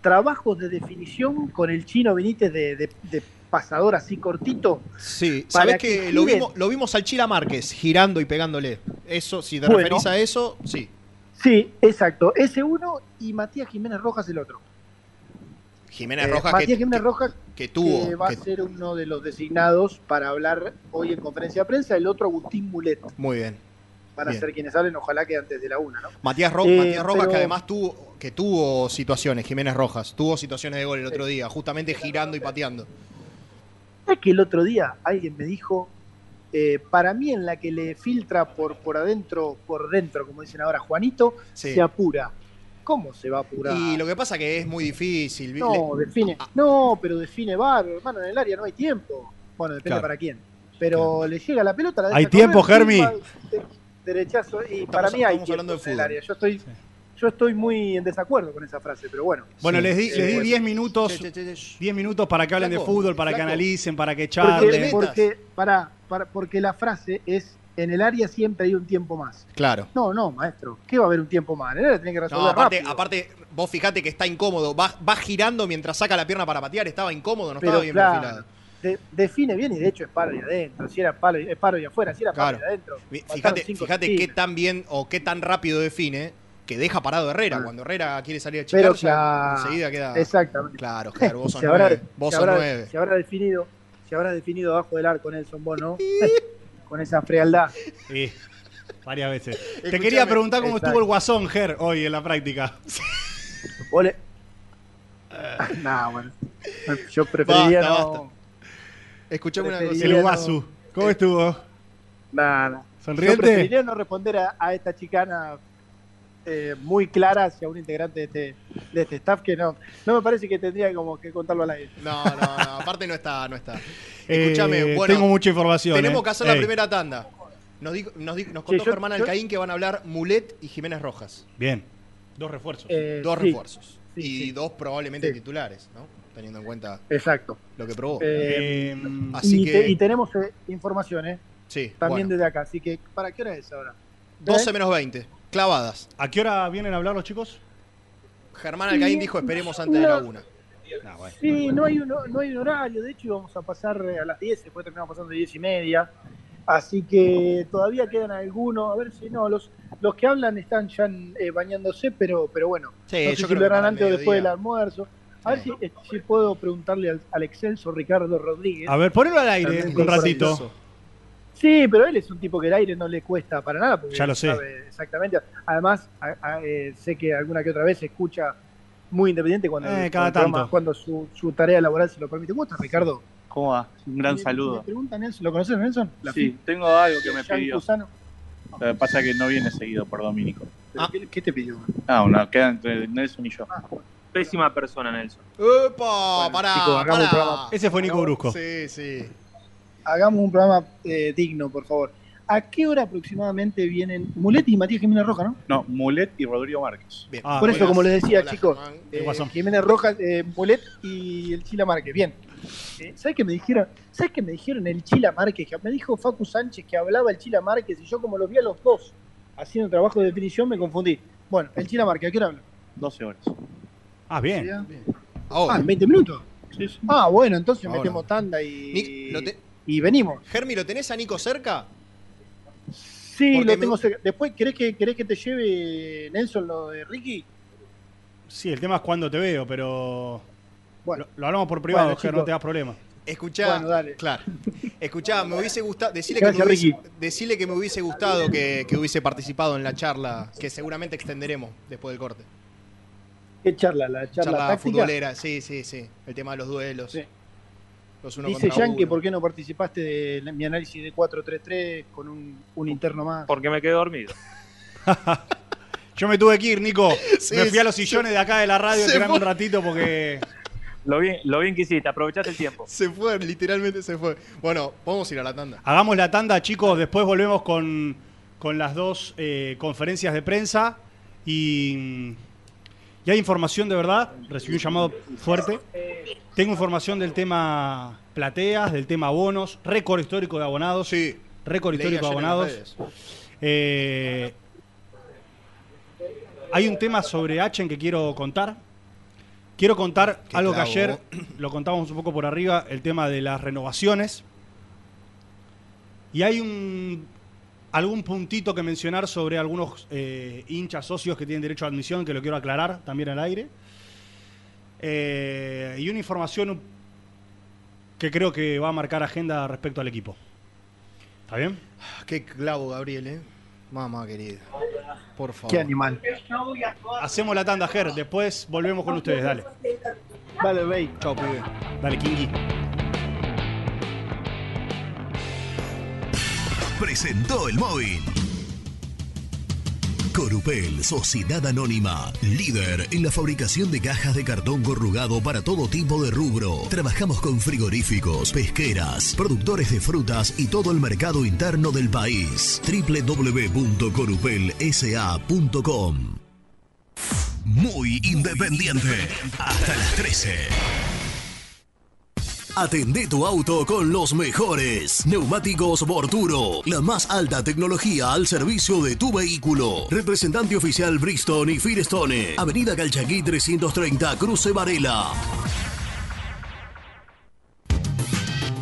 Trabajos de definición con el chino Benítez de, de- de pasador así cortito. Sí, sabés que que lo vimos, lo vimos al Chila Márquez girando y pegándole. Eso, si te Bueno. referís a eso, sí. Sí, exacto. Ese uno y Matías Jiménez Rojas el otro. Jiménez Eh, Rojas Matías que, Jiménez que- Rojas que tuvo. que va que- a ser uno de los designados para hablar hoy en conferencia de prensa, el otro Agustín Mulet. Muy bien. Van a Bien. ser quienes hablen, ojalá que antes de la una, ¿no? Matías, Ro- Eh, Matías Rojas, pero- que además tuvo, que tuvo situaciones, Jiménez Rojas, tuvo situaciones de gol el otro día, justamente girando y pateando. Es que el otro día alguien me dijo, eh, para mí en la que le filtra por, por adentro, por dentro, como dicen ahora, Juanito, Sí. se apura. ¿Cómo se va a apurar? Y lo que pasa que es muy difícil. No, le- define. No, pero define bárbaro, hermano, en el área no hay tiempo. Bueno, depende Claro. para quién. Pero le llega la pelota, la deja ¿Hay correr, tiempo, Germi? Derechazo. Y para mí hay estamos hablando tiempo de en el fútbol. área. Yo estoy, yo estoy muy en desacuerdo con esa frase, pero bueno. Bueno, Sí. les di Eh, les di bueno. 10 minutos, Che, che, che, che. 10 minutos para que hablen de fútbol, para que analicen, para que charlen. porque, porque la frase es en el área siempre hay un tiempo más. Claro. No, no, maestro. ¿Qué va a haber un tiempo más? En el área tiene que No, resolver aparte, rápido. aparte, vos fijate que está incómodo. Va, va girando mientras saca la pierna para patear. Estaba incómodo, no Pero estaba bien claro, perfilado. de- define bien y de hecho es paro y adentro. Si era palo, y- es paro y afuera, si era Claro. paro y adentro. Fíjate, fíjate qué tan bien o qué tan rápido define que deja parado Herrera. Ah. Cuando Herrera quiere salir a chicar, Pero ya claro, enseguida queda. Exactamente. Claro, claro, vos sos Se habrá, nueve. Vos se sos habrá- nueve. se habrá definido, se habrá definido abajo del arco Nelson Bono con esa frialdad. Sí, varias veces. Te quería preguntar cómo Exacto. estuvo el Guasón, Ger, hoy en la práctica. Vos le- Nah, bueno. Yo preferiría Basta, no. basta. Escuchame una cosa. El no- Guasu. ¿Cómo estuvo? Nah, nah. Yo ¿Sonriente? preferiría no responder a, a esta chicana eh, muy clara hacia un integrante de este, de este staff que no, no me parece que tendría como que contarlo al aire. No, no, no. Aparte no está, no está. Eh, Escúchame, bueno. tengo mucha información. Tenemos eh. que hacer la primera tanda. Nos, dijo- nos, di- nos contó yo- Germán yo- Alcaín que van a hablar Mulet y Jiménez Rojas. Bien. Dos refuerzos. Eh, Dos sí, refuerzos. sí, y sí. dos probablemente Sí. titulares, ¿no? Teniendo en cuenta Exacto. lo que probó. Eh, Eh, Así y, que- te- y tenemos eh, información, ¿eh? sí, También bueno. desde acá. Así que, ¿para qué hora es ahora? 12 menos 20. Clavadas. ¿A qué hora vienen a hablar los chicos? Germán Alcaín dijo esperemos antes de la una. Bueno. Sí, no hay, un, no hay un horario. De hecho, íbamos a pasar eh, a las 10, después terminamos pasando de 10 y media. Así que todavía quedan algunos. A ver si no, los, los que hablan están ya eh, bañándose, pero, pero bueno. Sí, no sé yo si lo que harán antes o después del almuerzo. A ver si, eh, si puedo preguntarle al, al excelso Ricardo Rodríguez. A ver, ponelo al aire un ratito. Sí, pero él es un tipo que el aire no le cuesta para nada. Porque Ya lo sé. sabe exactamente. Además, a- a- eh, sé que alguna que otra vez escucha muy independiente cuando, Eh, cada tanto. cuando su, su tarea laboral se lo permite. ¿Cómo estás, Ricardo? ¿Cómo va? Un gran Me- saludo. Me pregunta Nelson, ¿lo conoces, Nelson? La Sí, tengo algo que me Jean pidió. Cusano. Lo que pasa es que no viene seguido por Domínico. ¿Pero ¿Qué, qué te pidió? Ah, una queda entre Nelson y yo. Pésima persona, Nelson. ¡Epa! pará, chicos, hagamos un pará. programa. Ese fue Nico Brusco. Sí, sí. Hagamos un programa eh, digno, por favor. ¿A qué hora aproximadamente vienen Mulet y Matías Jiménez Roja, no? No, Mulet y Rodrigo Márquez. Bien. Ah, Por eso, buenas. como les decía, Hola, chicos, eh. Jiménez Rojas, eh, Mulet y el Chila Márquez. Bien. Eh, ¿Sabes qué me dijeron? ¿Sabes qué me dijeron el Chila Márquez? Que me dijo Facu Sánchez que hablaba el Chila Márquez y yo como los vi a los dos haciendo trabajo de definición me confundí. Bueno, el Chila Márquez, ¿a qué hora habla? 12 horas. Ah, bien. Ah, Ahora. en 20 minutos. Ah, bueno, entonces Ahora. metemos tanda y, Nick, ¿lo te- y venimos. Germi, ¿lo tenés a Nico cerca? Sí, Porque lo me- tengo cerca. Después, ¿querés que, ¿querés que te lleve Nelson lo de Ricky? Sí, el tema es cuando te veo, pero. Bueno. Lo, lo hablamos por privado, Bueno, Ger, no te das problema. Escuchá, Bueno, dale. claro. Escuchá, me hubiese gustado, decile que, me hubiese, Ricky. decile que me hubiese gustado que, que hubiese participado en la charla, que seguramente extenderemos después del corte. ¿Qué charla? ¿La charla, Charla futbolera, sí, sí, sí. El tema de los duelos. Sí. Los uno Dice Yankee, uno. ¿por qué no participaste de la- mi análisis de 4-3-3 con un, un interno más? Porque me quedé dormido. Yo me tuve que ir, Nico. Sí, me fui a los sillones de acá de la radio, tirame un ratito porque. Lo bien, lo bien que hiciste, aprovechaste el tiempo. Se fue, literalmente se fue. Bueno, vamos a ir a la tanda. Hagamos la tanda, chicos. Después volvemos con, con las dos eh, conferencias de prensa. Y, y hay información de verdad. Recibí un llamado fuerte. Tengo información del tema plateas, del tema abonos, récord histórico de abonados. Sí. Récord histórico de abonados. Eh, hay un tema sobre Achen que quiero contar. Quiero contar Qué algo que ayer lo contamos un poco por arriba, el tema de las renovaciones. Y hay un algún puntito que mencionar sobre algunos eh, hinchas socios que tienen derecho a admisión, que lo quiero aclarar también al aire. Eh, y una información que creo que va a marcar agenda respecto al equipo. ¿Está bien? Qué clavo, Gabriel, ¿eh? Mamá querida. Por favor. Qué animal. Hacemos la tanda, Ger. Después volvemos con ustedes. Dale. Vale, Bey. Chao, pibe. Dale, Kingi. Presentó el móvil. Corupel, Sociedad Anónima, líder en la fabricación de cajas de cartón corrugado para todo tipo de rubro. Trabajamos con frigoríficos, pesqueras, productores de frutas y todo el mercado interno del país. www.corupelsa.com Muy independiente. Hasta las 13. Atendé tu auto con los mejores. Neumáticos Borturo. La más alta tecnología al servicio de tu vehículo. Representante oficial Bristol y Firestone. Avenida Calchaquí 330, Cruce Varela.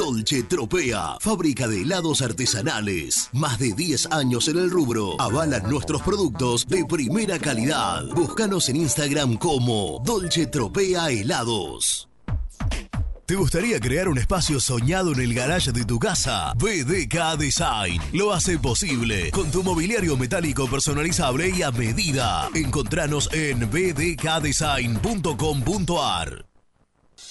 Dolce Tropea, fábrica de helados artesanales. Más de 10 años en el rubro. Avalan nuestros productos de primera calidad. Búscanos en Instagram como Dolce Tropea Helados. ¿Te gustaría crear un espacio soñado en el garage de tu casa? BDK Design lo hace posible con tu mobiliario metálico personalizable y a medida. Encontranos en bdkdesign.com.ar.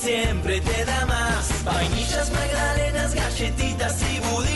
Siempre te da más. Vainillas, magdalenas, galletitas y budines.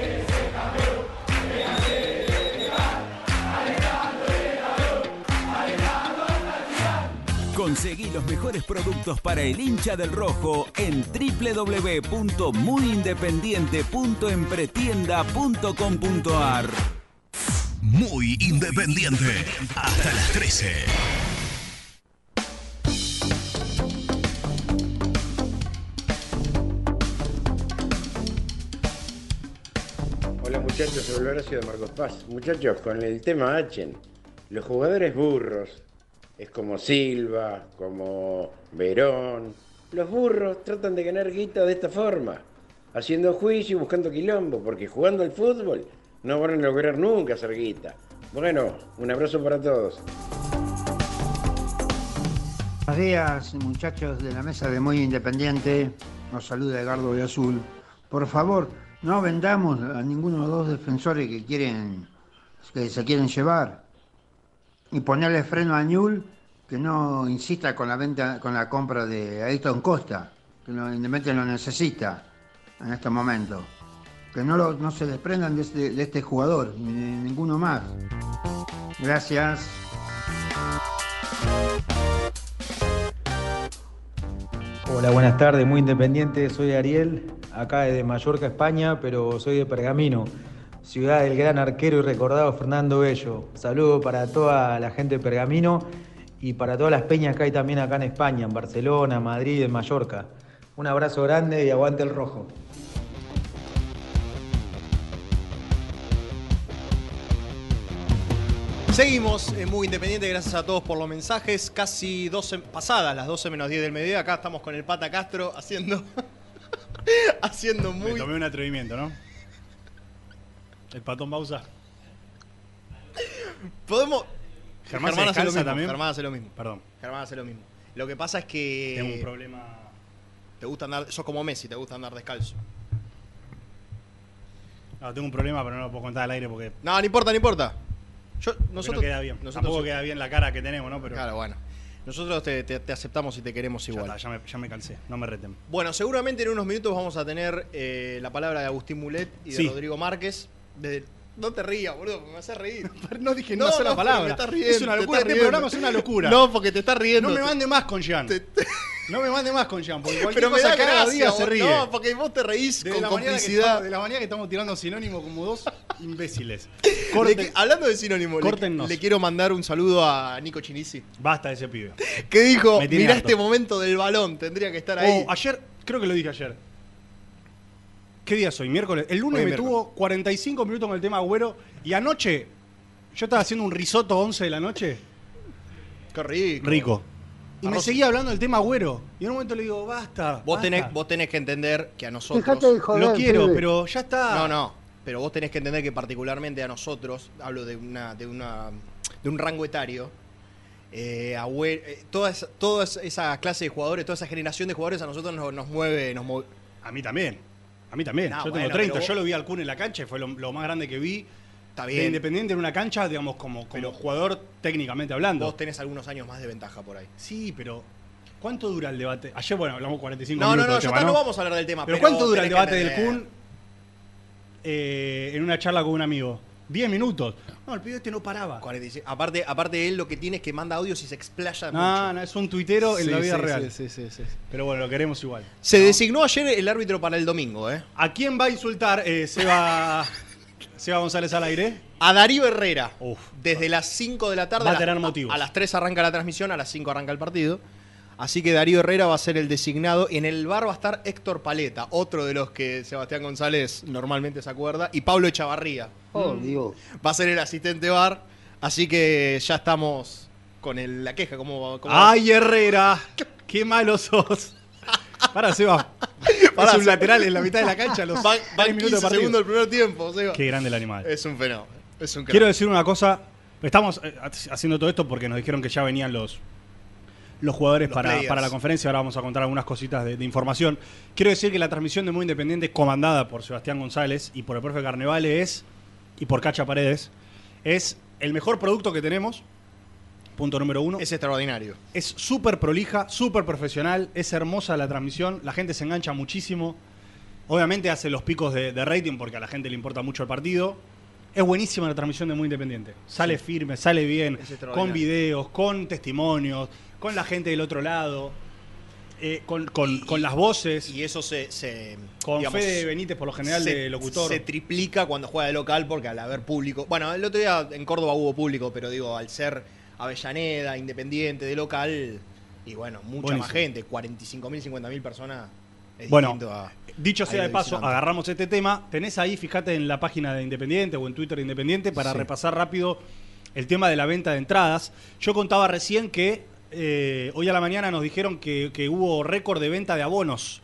Conseguí los mejores productos para el hincha del rojo en www.muyindependiente.empretienda.com.ar. Muy independiente. Hasta las 13. Hola muchachos, soy Horacio de Marcos Paz. Muchachos, con el tema Achen, los jugadores burros, es como Silva, como Verón, los burros tratan de ganar guita de esta forma, haciendo juicio y buscando quilombo, porque jugando al fútbol no van a lograr nunca hacer guita. Bueno, un abrazo para todos. Buenos días, muchachos de la mesa de Muy Independiente. Nos saluda Edgardo de Azul. Por favor, no vendamos a ninguno de los dos defensores que quieren que se quieren llevar y ponerle freno a Newell que no insista con la venta, con la compra de Ayrton Costa, que lo, Independiente lo necesita en este momento. Que no, no se desprendan de este, de este jugador, ni de ninguno más. Gracias. Hola, buenas tardes, muy independiente, soy Ariel, acá de Mallorca, España, pero soy de Pergamino, ciudad del gran arquero y recordado Fernando Bello. Saludo para toda la gente de Pergamino y para todas las peñas que hay también acá en España, en Barcelona, Madrid, en Mallorca. Un abrazo grande y aguante el rojo. Seguimos en Muy Independiente, gracias a todos por los mensajes. Casi 12, pasadas las 12 menos 10 del mediodía. Acá estamos con el Pata Castro haciendo. haciendo Me muy. tomé un atrevimiento, ¿no? El patón Bausa. Podemos. Germán se hace lo mismo. también. Germán hace lo mismo. Perdón. Germán hace lo mismo. Lo que pasa es que. Tengo un problema. Te gusta andar. Sos como Messi, te gusta andar descalzo. No, tengo un problema, pero no lo puedo contar al aire porque. No, no importa, no importa. Yo, nosotros, no queda bien. nosotros- Tampoco queda bien la cara que tenemos, ¿no? Pero. Claro, bueno. Nosotros te, te- te aceptamos y te queremos Ya, igual. está, ya, me, ya me cansé, no me reten. Bueno, seguramente en unos minutos vamos a tener eh, la palabra de Agustín Mulet y de Sí. Rodrigo Márquez. De- no te rías, boludo, me hace reír. No dije una sola palabra. me estás riendo, es una locura, este riendo. programa es una locura. No, porque te estás riendo. No me mande más con Jean. No me mande más con Jean, porque cualquier Pero me cosa da gracia, diga se ríe. No, porque vos te reís de con complicidad. estamos- de la manera que estamos tirando sinónimos como dos imbéciles. Corten- hablando de sinónimo, le, le quiero mandar un saludo a Nico Chinisi, Basta de ese pibe. que dijo, mirá harto. este momento del balón, tendría que estar ahí. Oh, ayer, creo que lo dije ayer. ¿Qué día soy? Miércoles. El lunes Hoy me miércoles. tuvo 45 minutos con el tema Agüero y anoche yo estaba haciendo un risotto 11 de la noche. Qué rico. Rico. Y me seguía hablando del tema Agüero. Y en un momento le digo, basta. Vos basta. tenés, vos tenés que entender que a nosotros... Dejate de joder, Lo quiero, pibe. pero ya está. No, no. Pero vos tenés que entender que particularmente a nosotros, hablo de una, de una, de un rango etario, eh, Agüero- eh, toda, esa, toda esa clase de jugadores, toda esa generación de jugadores a nosotros nos, nos mueve, nos mueve. A mí también. A mí también. No, yo tengo bueno, 30. pero Yo lo vi al Kun en la cancha y fue lo, lo más grande que vi. Está De bien. Independiente en una cancha, digamos, como, como jugador técnicamente hablando. Vos tenés algunos años más de ventaja por ahí. Sí, pero ¿cuánto dura el debate? Ayer, bueno, hablamos 45 No, no, minutos. no, del ya tema, está, no vamos a hablar del tema. Pero, Pero, ¿cuánto dura el debate del. Kun eh, en una charla con un amigo? 10 minutos. No, el pibe este no paraba. 45. Aparte, aparte él lo que tiene es que manda audios y se explaya No, mucho. no, es un tuitero en Sí, la vida sí, real. sí, sí, sí, sí. Pero bueno, lo queremos igual. Se designó ayer el árbitro para el domingo, ¿eh? ¿A quién va a insultar eh, Seba, Seba González al aire? A Darío Herrera. Uf. Desde las 5 de la tarde. Va a las- tener motivos. A las 3 arranca la transmisión, a las 5 arranca el partido. Así que Darío Herrera va a ser el designado. En el bar va a estar Héctor Paleta, otro de los que Sebastián González normalmente se acuerda. Y Pablo Echavarría. Oh, Dios. Va a ser el asistente bar. Así que ya estamos con el- la queja. ¿Cómo, cómo- ¡Ay, Herrera! ¡Qué malo sos! Para, Seba. Pará, es un lateral en la mitad de la cancha. a Los Van, tres van minutos 15 de partido. segundos del primer tiempo. Seba. Qué grande el animal. Es un fenómeno. Es un crack. Quiero decir una cosa. Estamos eh, haciendo todo esto porque nos dijeron que ya venían los, los jugadores Los para, players. para la conferencia. Ahora vamos a contar algunas cositas de, de información. Quiero decir que la transmisión de Muy Independiente, comandada por Sebastián González y por el profe Carnevale, es, y por Cacha Paredes, es el mejor producto que tenemos. Punto número uno. Es extraordinario. Es súper prolija, súper profesional, es hermosa la transmisión, la gente se engancha muchísimo. Obviamente hace los picos de, de rating porque a la gente le importa mucho el partido. Es buenísima la transmisión de Muy Independiente. Sale Sí. firme, sale bien, con videos, con testimonios, con la gente del otro lado, eh, con, con- con las voces. Y eso se. se Con digamos, Fede Benítez, por lo general, se- de locutor. Se triplica cuando juega de local porque al haber público. Bueno, el otro día en Córdoba hubo público, pero digo, al ser Avellaneda, Independiente, de local, y bueno, mucha Buenísimo. más gente, 45.000, 50.000 personas. Es Bueno, a- Dicho sea de paso, agarramos este tema. Tenés ahí, fíjate en la página de Independiente o en Twitter de Independiente para Sí. repasar rápido el tema de la venta de entradas. Yo contaba recién que eh, hoy a la mañana nos dijeron que, que hubo récord de venta de abonos.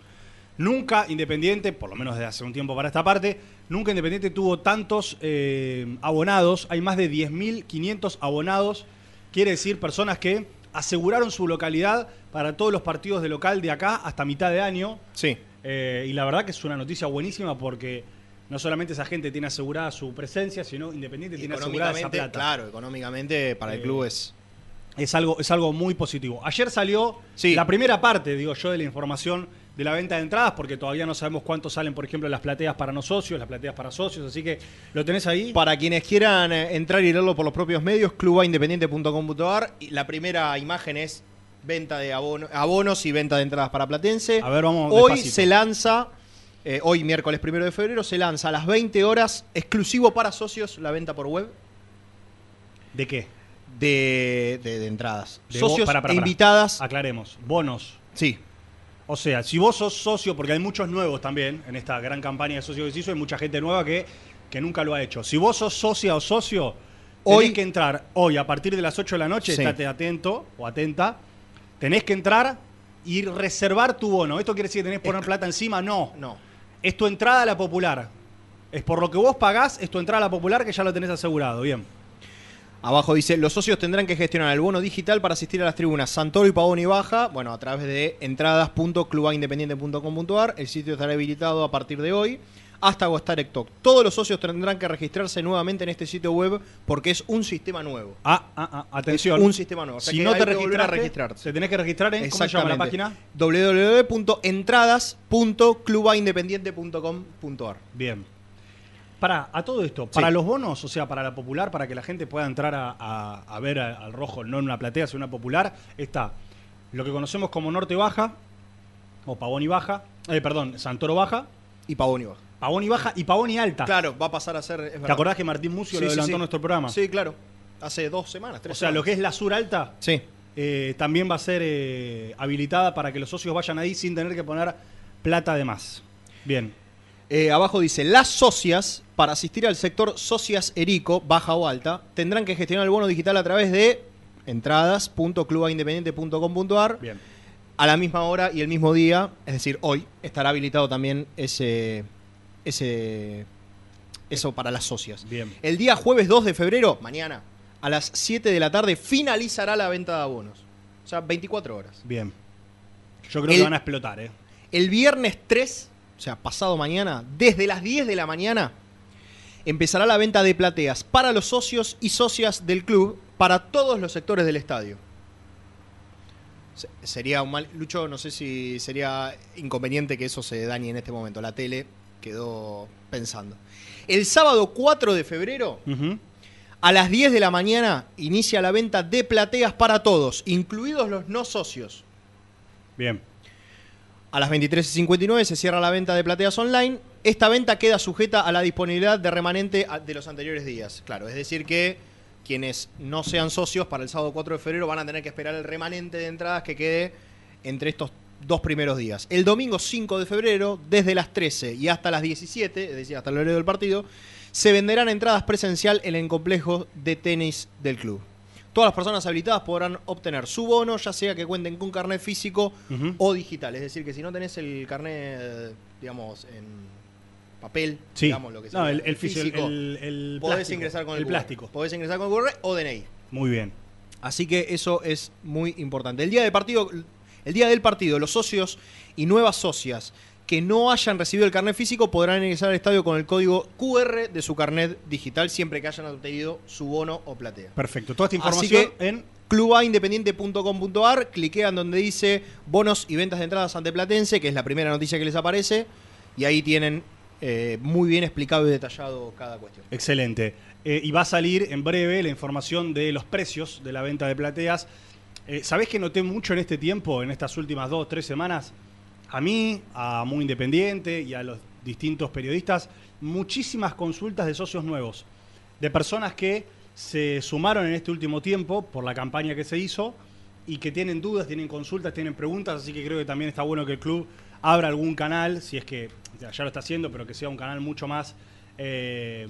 Nunca Independiente, por lo menos desde hace un tiempo para esta parte, nunca Independiente tuvo tantos eh, abonados. Hay más de 10.500 abonados. Quiere decir personas que aseguraron su localidad para todos los partidos de local de acá hasta mitad de año. Sí. Eh, y la verdad que es una noticia buenísima porque no solamente esa gente tiene asegurada su presencia, sino Independiente tiene asegurada esa Económicamente, plata. claro, económicamente para el club es. Es algo, es algo muy positivo. Ayer salió la primera parte, digo yo, de la información de la venta de entradas, porque todavía no sabemos cuánto salen, por ejemplo, las plateas para no socios, las plateas para socios, así que lo tenés ahí. Para quienes quieran eh, entrar y leerlo por los propios medios, clubaindependiente.com.ar. La primera imagen es venta de abono- abonos y venta de entradas para Platense. A ver, vamos Hoy despacito. se lanza, eh, hoy miércoles primero de febrero, se lanza a las 20 horas, exclusivo para socios, la venta por web ¿De qué? De, de- de entradas. De socios para, e invitadas. Aclaremos. Bonos. Sí. O sea, si vos sos socio, porque hay muchos nuevos también en esta gran campaña de socios que se hizo, hay mucha gente nueva que, que nunca lo ha hecho. Si vos sos socia o socio, tenés que entrar hoy a partir de las 8 de la noche, Sí. estate atento o atenta, tenés que entrar y reservar tu bono. ¿Esto quiere decir que tenés que poner plata encima? No. No. Es tu entrada a la popular. Es por lo que vos pagás, es tu entrada a la popular que ya lo tenés asegurado. Bien. Abajo dice, los socios tendrán que gestionar el bono digital para asistir a las tribunas Santoro y Pavón y Baja, bueno, a través de entradas.clubaindependiente.com.ar. El sitio estará habilitado a partir de hoy hasta agotar TikTok. Todos los socios tendrán que registrarse nuevamente en este sitio web porque es un sistema nuevo. Ah, ah, ah, atención. Es un sistema nuevo. O sea si que no te registraste, registrarse. te tenés que registrar en, ¿cómo se llama la página? www.entradas.clubaindependiente.com.ar Bien. Para, a todo esto, para los bonos, o sea, para la popular, para que la gente pueda entrar a, a- a ver al rojo, no en una platea, sino en una popular, está lo que conocemos como Norte Baja, o Pavón y Baja, eh, perdón, Santoro Baja. Y Pavón y Baja. Pavón y Baja y Pavón y Alta. Claro, va a pasar a ser... es ¿Te acordás que Martín Mucio Sí, lo adelantó sí. en nuestro programa? Sí, claro. Hace dos semanas, tres O sea, lo que es la Sur Alta Sí. eh, también va a ser eh, habilitada para que los socios vayan ahí sin tener que poner plata de más. Bien. Eh, abajo dice, las socias, para asistir al sector socias Erico, baja o alta, tendrán que gestionar el bono digital a través de entradas.clubaindependiente.com.ar. Bien. A la misma hora y el mismo día, es decir, hoy, estará habilitado también ese, ese eso para las socias. Bien. El día jueves 2 de febrero, mañana, a las 7 de la tarde, finalizará la venta de abonos. O sea, 24 horas. Bien. Yo creo El- que van a explotar, ¿eh? El viernes 3, o sea, pasado mañana, desde las 10 de la mañana, empezará la venta de plateas para los socios y socias del club para todos los sectores del estadio. Se- Sería un mal. Lucho, no sé si sería inconveniente que eso se dañe en este momento. La tele quedó pensando. El sábado 4 de febrero, a las 10 de la mañana, inicia la venta de plateas para todos, incluidos los no socios. Bien. A las 23.59 se cierra la venta de plateas online. Esta venta queda sujeta a la disponibilidad de remanente de los anteriores días. Claro, es decir que quienes no sean socios para el sábado 4 de febrero van a tener que esperar el remanente de entradas que quede entre estos dos primeros días. El domingo 5 de febrero, desde las 13 y hasta las 17, es decir, hasta el horario del partido, se venderán entradas presencial en el complejo de tenis del club. Todas las personas habilitadas podrán obtener su bono, ya sea que cuenten con carnet físico o digital. Es decir, que si no tenés el carnet, digamos, en papel, Sí. digamos, lo que sea, No, el- el físico, el- el podés plástico, ingresar con el, el QR. plástico. Podés ingresar con el QR o DNI. Muy bien. Así que eso es muy importante. El día del partido, el día del partido, los socios y nuevas socias que no hayan recibido el carnet físico podrán ingresar al estadio con el código QR de su carnet digital siempre que hayan obtenido su bono o platea. Perfecto. Toda esta Así información que en clubaindependiente.com.ar, cliquean donde dice bonos y ventas de entradas ante Platense, que es la primera noticia que les aparece, y ahí tienen eh, muy bien explicado y detallado cada cuestión. Excelente. Eh, y va a salir en breve la información de los precios de la venta de plateas. Eh, ¿Sabés que noté mucho en este tiempo, en estas últimas dos, tres semanas? A mí, a Muy Independiente y a los distintos periodistas, muchísimas consultas de socios nuevos, de personas que se sumaron en este último tiempo por la campaña que se hizo y que tienen dudas, tienen consultas, tienen preguntas, así que creo que también está bueno que el club abra algún canal, si es que ya lo está haciendo, pero que sea un canal mucho más eh,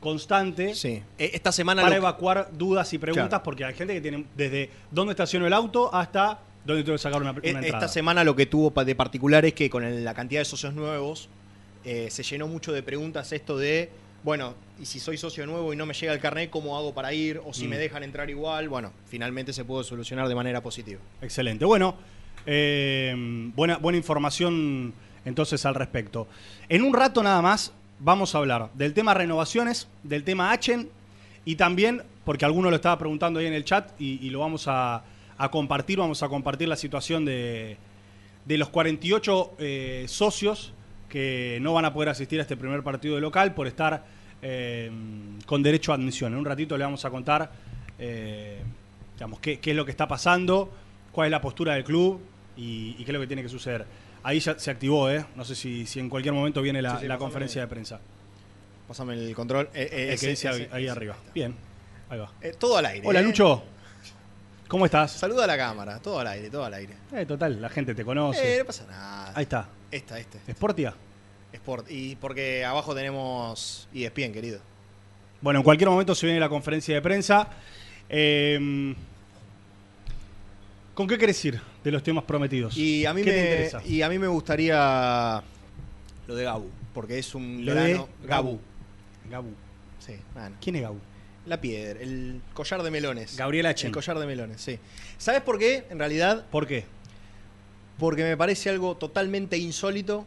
constante. Sí. Eh, Esta semana para lo- evacuar dudas y preguntas, Claro. porque hay gente que tiene desde dónde estaciono el auto hasta dónde tengo que sacar una, una entrada. Esta semana lo que tuvo de particular es que con el- la cantidad de socios nuevos eh, se llenó mucho de preguntas esto de, bueno, y si soy socio nuevo y no me llega el carnet, ¿cómo hago para ir? O si Mm. me dejan entrar igual. Bueno, finalmente se pudo solucionar de manera positiva. Excelente. Bueno, eh, buena, buena información entonces al respecto. En un rato nada más vamos a hablar del tema renovaciones, del tema Achen y también, porque alguno lo estaba preguntando ahí en el chat y, y lo vamos a, a compartir, vamos a compartir la situación de, de los 48 eh, socios que no van a poder asistir a este primer partido de local por estar eh, con derecho a admisión. En un ratito le vamos a contar eh, digamos, qué, qué es lo que está pasando, cuál es la postura del club y, y qué es lo que tiene que suceder. Ahí ya se activó, ¿eh? No sé si, si en cualquier momento viene la, Sí, sí, la pásame. conferencia de prensa. Pásame el control. Eh, eh, El ese- que dice ahí, ese- ahí ese. arriba. Bien, ahí va. Todo al aire. Hola. Lucho. ¿Cómo estás? Saluda a la cámara. Todo al aire, todo al aire. Eh, total, la gente te conoce. Eh, no pasa nada. Ahí está. Esta, este. ¿Sportia? Sport. Y porque abajo tenemos E ESPN, querido. Bueno, en cualquier momento se viene la conferencia de prensa. Eh, ¿Con qué querés ir de los temas prometidos? Y a mí ¿Qué me, te interesa? Y a mí me gustaría lo de Gabu, porque es un Lo de Gabu. Gabu. Sí, bueno. ¿Quién es Gabu? La piedra, el collar de melones. Gabriel Achen. El collar de melones, sí. ¿Sabes por qué? En realidad, ¿Por qué? porque me parece algo totalmente insólito.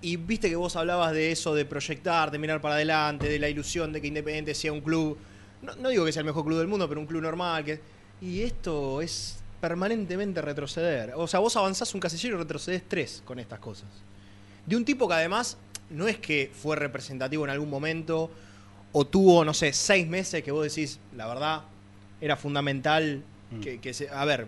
Y viste que vos hablabas de eso, de proyectar, de mirar para adelante, de la ilusión de que Independiente sea un club, no, no digo que sea el mejor club del mundo, pero un club normal. Que, y esto es permanentemente retroceder. O sea, vos avanzás un casillero y retrocedes tres con estas cosas. De un tipo que además no es que fue representativo en algún momento o tuvo, no sé, seis meses que vos decís, la verdad, era fundamental que, que se... A ver,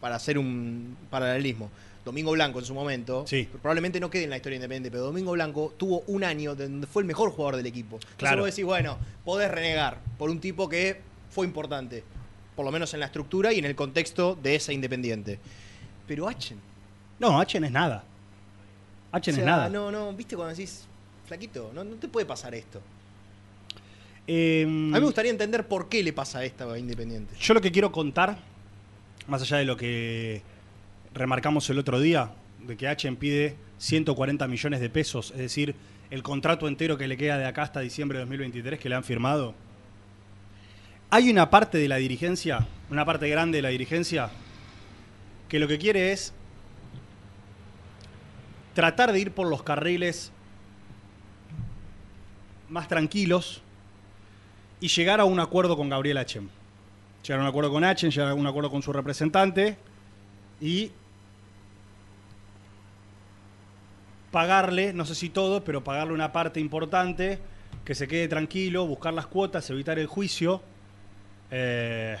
para hacer un paralelismo. Domingo Blanco en su momento, Sí. probablemente no quede en la historia independiente, pero Domingo Blanco tuvo un año donde fue el mejor jugador del equipo. Entonces Claro. vos decís, bueno, podés renegar por un tipo que fue importante, por lo menos en la estructura y en el contexto de esa independiente. Pero Achen. No, Achen es nada. Achen o sea, es nada. No, no, viste cuando decís, flaquito, no, no te puede pasar esto. Eh, A mí me gustaría entender por qué le pasa esto a Independiente. Yo lo que quiero contar, más allá de lo que remarcamos el otro día, de que Achen pide 140 millones de pesos, es decir, el contrato entero que le queda de acá hasta diciembre de 2023 que le han firmado. Hay una parte de la dirigencia, una parte grande de la dirigencia, que lo que quiere es tratar de ir por los carriles más tranquilos y llegar a un acuerdo con Gabriel Achen. Llegar a un acuerdo con Achen, llegar a un acuerdo con su representante y pagarle, no sé si todo, pero pagarle una parte importante, que se quede tranquilo, buscar las cuotas, evitar el juicio. eh,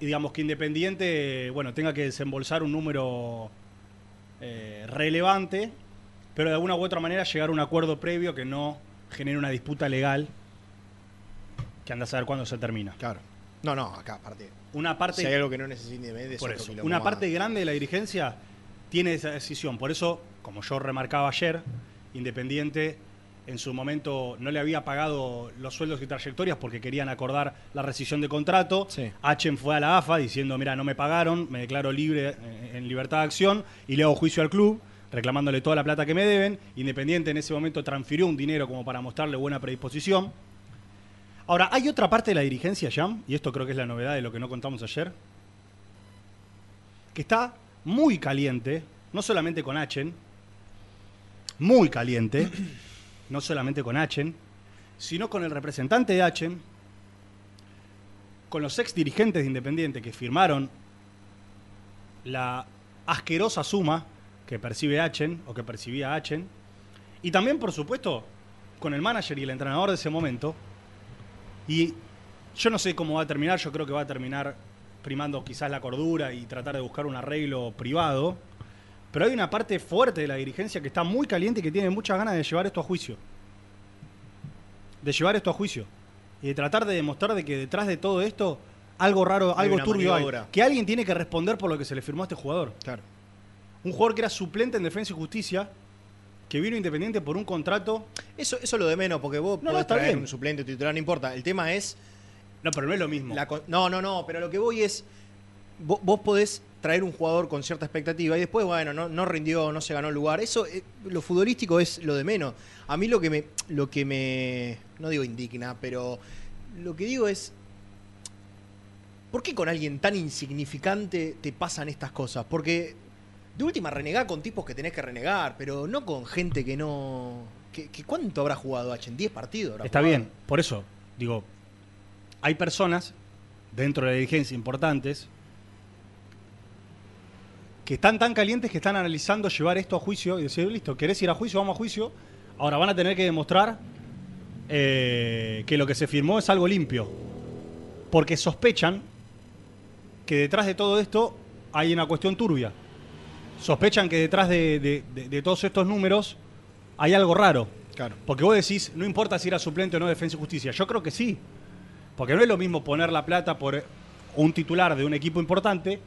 y digamos que Independiente, bueno, tenga que desembolsar un número eh, relevante, pero de alguna u otra manera llegar a un acuerdo previo que no genere una disputa legal que anda a saber cuándo se termina. Claro. No, no, acá aparte. Una parte Si hay algo que no Independiente es por eso, una más. parte grande de la dirigencia tiene esa decisión. Por eso, como yo remarcaba ayer, Independiente en su momento no le había pagado los sueldos y trayectorias porque querían acordar la rescisión de contrato. Achen fue a la AFA diciendo, mira, no me pagaron, me declaro libre eh, en libertad de acción y le hago juicio al club reclamándole toda la plata que me deben. Independiente en ese momento transfirió un dinero como para mostrarle buena predisposición. Ahora, hay otra parte de la dirigencia, Jam, y esto creo que es la novedad de lo que no contamos ayer, que está muy caliente, no solamente con Achen, muy caliente, no solamente con Achen, sino con el representante de Achen, con los ex dirigentes de Independiente que firmaron la asquerosa suma que percibe Achen o que percibía Achen, y también, por supuesto, con el manager y el entrenador de ese momento, y Yo no sé cómo va a terminar, yo creo que va a terminar primando quizás la cordura y tratar de buscar un arreglo privado. Pero hay una parte fuerte de la dirigencia que está muy caliente y que tiene muchas ganas de llevar esto a juicio. De llevar esto a juicio. Y de tratar de demostrar de que detrás de todo esto algo raro, algo turbio hay. Que alguien tiene que responder por lo que se le firmó a este jugador. Claro. Un jugador que era suplente en Defensa y Justicia, que vino independiente por un contrato. Eso, eso es lo de menos, porque vos No, no, podés está traer bien. un suplente titular, no importa. El tema es. No, pero no es lo mismo. la no, no, no, pero lo que voy es. Vos, vos podés traer un jugador con cierta expectativa y después, bueno, no, no rindió, no se ganó el lugar. Eso, eh, lo futbolístico es lo de menos. A mí lo que me. Lo que me. No digo indigna, pero. Lo que digo es. ¿Por qué con alguien tan insignificante te pasan estas cosas? Porque de última renegá con tipos que tenés que renegar, pero no con gente que no. Que, que ¿Cuánto habrá jugado H? ¿En 10 partidos? habrá Está jugado? bien, por eso, digo, hay personas dentro de la dirigencia importantes que están tan calientes que están analizando llevar esto a juicio y decir, listo, ¿querés ir a juicio? Vamos a juicio. Ahora van a tener que demostrar eh, que lo que se firmó es algo limpio. Porque sospechan que detrás de todo esto hay una cuestión turbia. Sospechan que detrás de, de- de- de todos estos números hay algo raro. Claro. Porque vos decís, no importa si era suplente o no de Defensa y Justicia. Yo creo que sí. Porque no es lo mismo poner la plata por un titular de un equipo importante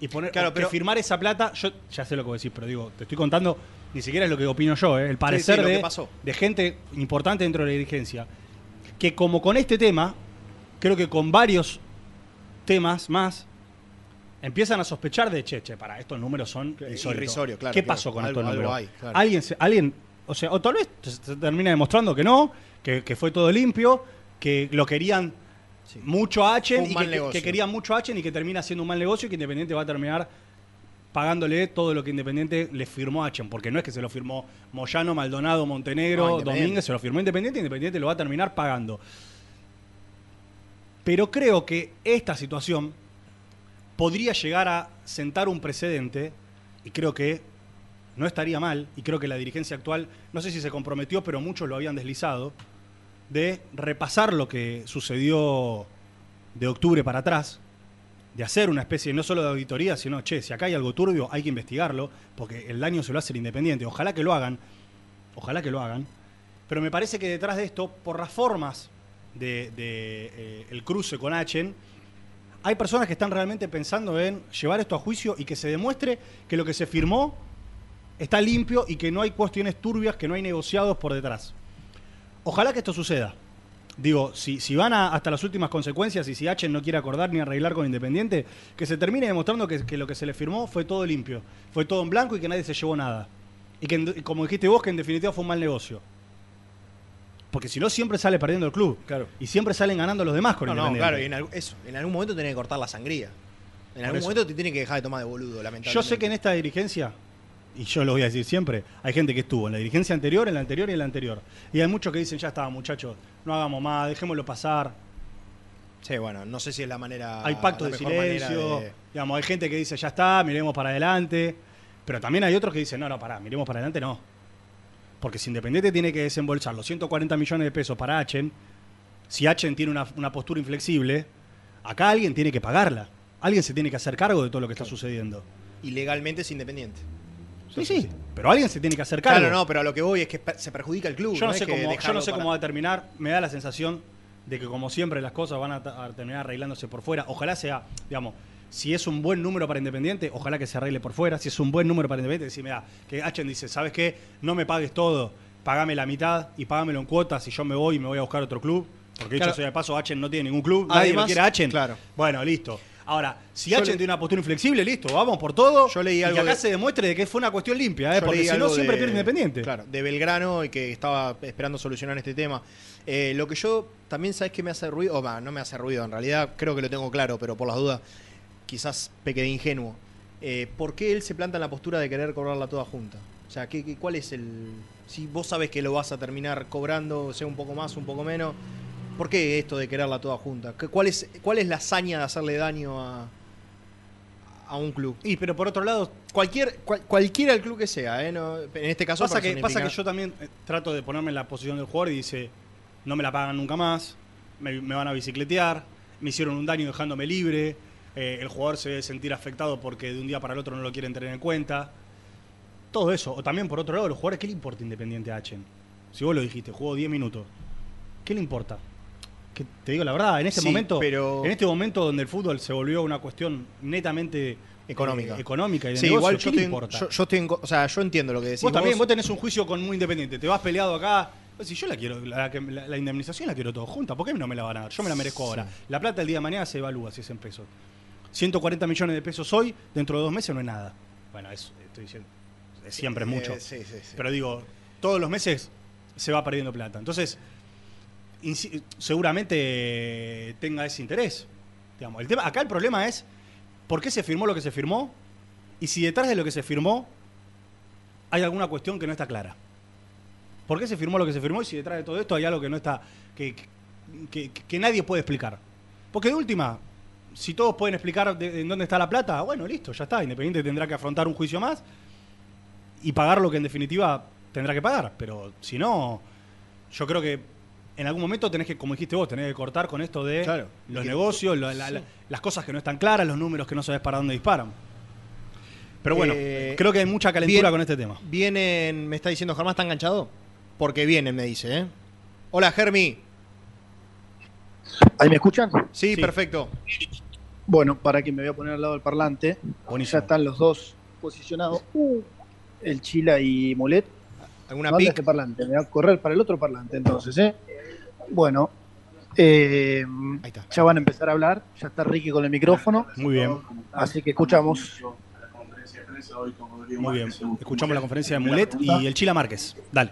y poner Claro, que pero- firmar esa plata. Yo ya sé lo que vos decís, pero digo, te estoy contando, ni siquiera es lo que opino yo, ¿eh? el parecer sí, lo que de, pasó. de gente importante dentro de la dirigencia. Que como con este tema, creo que con varios temas más, empiezan a sospechar de, che, che, para, estos números son insólitos. irrisorio, claro, ¿Qué claro. pasó con Algo- estos números? hay, claro. Alguien, se- alguien, o sea, o tal vez se termina demostrando que no, que, que fue todo limpio, que lo querían mucho a Achen y que, querían mucho a Achen y que termina siendo un mal negocio y que Independiente va a terminar pagándole todo lo que Independiente le firmó a Achen, porque no es que se lo firmó Moyano, Maldonado, Montenegro, No. Domínguez, se lo firmó Independiente y Independiente lo va a terminar pagando. Pero creo que esta situación podría llegar a sentar un precedente, y creo que no estaría mal, y creo que la dirigencia actual, no sé si se comprometió, pero muchos lo habían deslizado, de repasar lo que sucedió de octubre para atrás, de hacer una especie no solo de auditoría, sino, che, si acá hay algo turbio, hay que investigarlo, porque el daño se lo hace el Independiente. Ojalá que lo hagan, ojalá que lo hagan. Pero me parece que detrás de esto, por las formas de, de, eh, el cruce con Achen, hay personas que están realmente pensando en llevar esto a juicio y que se demuestre que lo que se firmó está limpio y que no hay cuestiones turbias, que no hay negociados por detrás. Ojalá que esto suceda. Digo, si, si van hasta las últimas consecuencias y si H no quiere acordar ni arreglar con Independiente, que se termine demostrando que, que lo que se le firmó fue todo limpio, fue todo en blanco y que nadie se llevó nada. Y que, como dijiste vos, que en definitiva fue un mal negocio. Porque si no, siempre sale perdiendo el club. Claro. Y siempre salen ganando los demás con No, no, Independiente. claro, y en, eso, en algún momento tenés que cortar la sangría. En algún momento te tiene que dejar de tomar de boludo, lamentablemente. Yo sé que en esta dirigencia, y yo lo voy a decir siempre, hay gente que estuvo en la dirigencia anterior, en la anterior y en la anterior. Y hay muchos que dicen, ya está, muchachos, no hagamos más, dejémoslo pasar. Sí, bueno, no sé si es la manera. hay pactos de silencio, de- digamos, hay gente que dice, ya está, miremos para adelante. Pero también hay otros que dicen, no, no, pará, miremos para adelante, no. Porque si Independiente tiene que desembolsar los 140 millones de pesos para Achen, si Achen tiene una, una postura inflexible, acá alguien tiene que pagarla. Alguien se tiene que hacer cargo de todo lo que está sucediendo. Y legalmente es independiente. Sí, sí, pero alguien se tiene que hacer cargo. Claro, no, pero a lo que voy es que se perjudica el club. Yo no, sé cómo, yo no sé para- cómo va a terminar. Me da la sensación de que, como siempre, las cosas van a terminar arreglándose por fuera. Ojalá sea, digamos, si es un buen número para Independiente, ojalá que se arregle por fuera. Si es un buen número para Independiente, decime, ah, que Achen dice, ¿sabes qué? No me pagues todo, pagame la mitad y pagámelo en cuotas y yo me voy y me voy a buscar otro club. Porque dicho Claro. sea de paso, Achen no tiene ningún club, nadie lo quiere a Achen. claro. Bueno, listo. Ahora, si Achen le- tiene una postura inflexible, listo, vamos por todo. Yo leí y algo que acá de- se demuestre de que fue una cuestión limpia, ¿eh? Porque si no siempre de- pierde Independiente. Claro, de Belgrano y que estaba esperando solucionar este tema. Eh, lo que yo también sabes que me hace ruido, o va, no me hace ruido, en realidad creo que lo tengo claro, pero por las dudas, quizás peque de ingenuo. Eh, ¿Por qué él se planta en la postura de querer cobrarla toda junta? O sea, ¿qué, qué- cuál es el. Si vos sabes que lo vas a terminar cobrando, sea un poco más, un poco menos, ¿por qué esto de quererla toda junta? ¿Qué- ¿Cuál es, cuál es la hazaña de hacerle daño a, a un club? Y pero por otro lado, Cualquier, cual- cualquiera el club que sea, ¿eh? No, en este caso pasa que, pasa que yo también eh, trato de ponerme en la posición del jugador y dice, no me la pagan nunca más. me, me van a bicicletear, me hicieron un daño dejándome libre, eh, el jugador se debe sentir afectado porque de un día para el otro no lo quieren tener en cuenta. Todo eso. O también, por otro lado, los jugadores, ¿qué le importa Independiente a Achen? Si vos lo dijiste, jugó 10 minutos. ¿Qué le importa? Que te digo la verdad, en este Sí, momento, pero- en este momento donde el fútbol se volvió una cuestión netamente Económica. eh, económica y de Sí, negocio, igual ¿qué yo estoy, importa? yo, yo estoy en co- o sea, yo entiendo lo que decís. vos también, vos tenés un juicio con muy independiente, te vas peleado acá. Si yo la quiero, la, que- la- la indemnización la quiero todo junta, ¿por qué no me la van a dar? Yo me la merezco ahora. La plata el día de mañana se evalúa si es en pesos. 140 millones de pesos hoy, dentro de dos meses no es nada. Bueno, eso estoy diciendo. es- Siempre es mucho. Eh, sí, sí, sí. Pero digo, todos los meses se va perdiendo plata. Entonces, seguramente tenga ese interés. Digamos. El tema, acá el problema es por qué se firmó lo que se firmó y si detrás de lo que se firmó hay alguna cuestión que no está clara. ¿Por qué se firmó lo que se firmó y si detrás de todo esto hay algo que no está que, que- que- que nadie puede explicar? Porque de última, si todos pueden explicar de- en dónde está la plata, bueno, listo, ya está. Independiente tendrá que afrontar un juicio más y pagar lo que en definitiva tendrá que pagar. Pero si no, yo creo que en algún momento tenés que, como dijiste vos, tenés que cortar con esto de Claro. los Que- negocios, la- la- la- las cosas que no están claras, los números que no sabes para dónde disparan. Pero bueno, Eh, creo que hay mucha calentura bien- con este tema. Vienen, me está diciendo Germán, ¿está enganchado? Porque vienen, me dice, ¿eh? Hola, Germi. ¿Ahí me escuchan? Sí, perfecto. Bueno, para que me voy a poner al lado del parlante. Ya están los dos posicionados. Uh, el Chila y Mulet. ¿Alguna ¿Dónde pic? este parlante? Me voy a correr para el otro parlante entonces, ¿eh? Bueno, eh, ya van a empezar a hablar. Ya está Ricky con el micrófono. Muy bien. Así que escuchamos. Muy bien. Escuchamos la conferencia de Mulet y el Chila Márquez. Dale.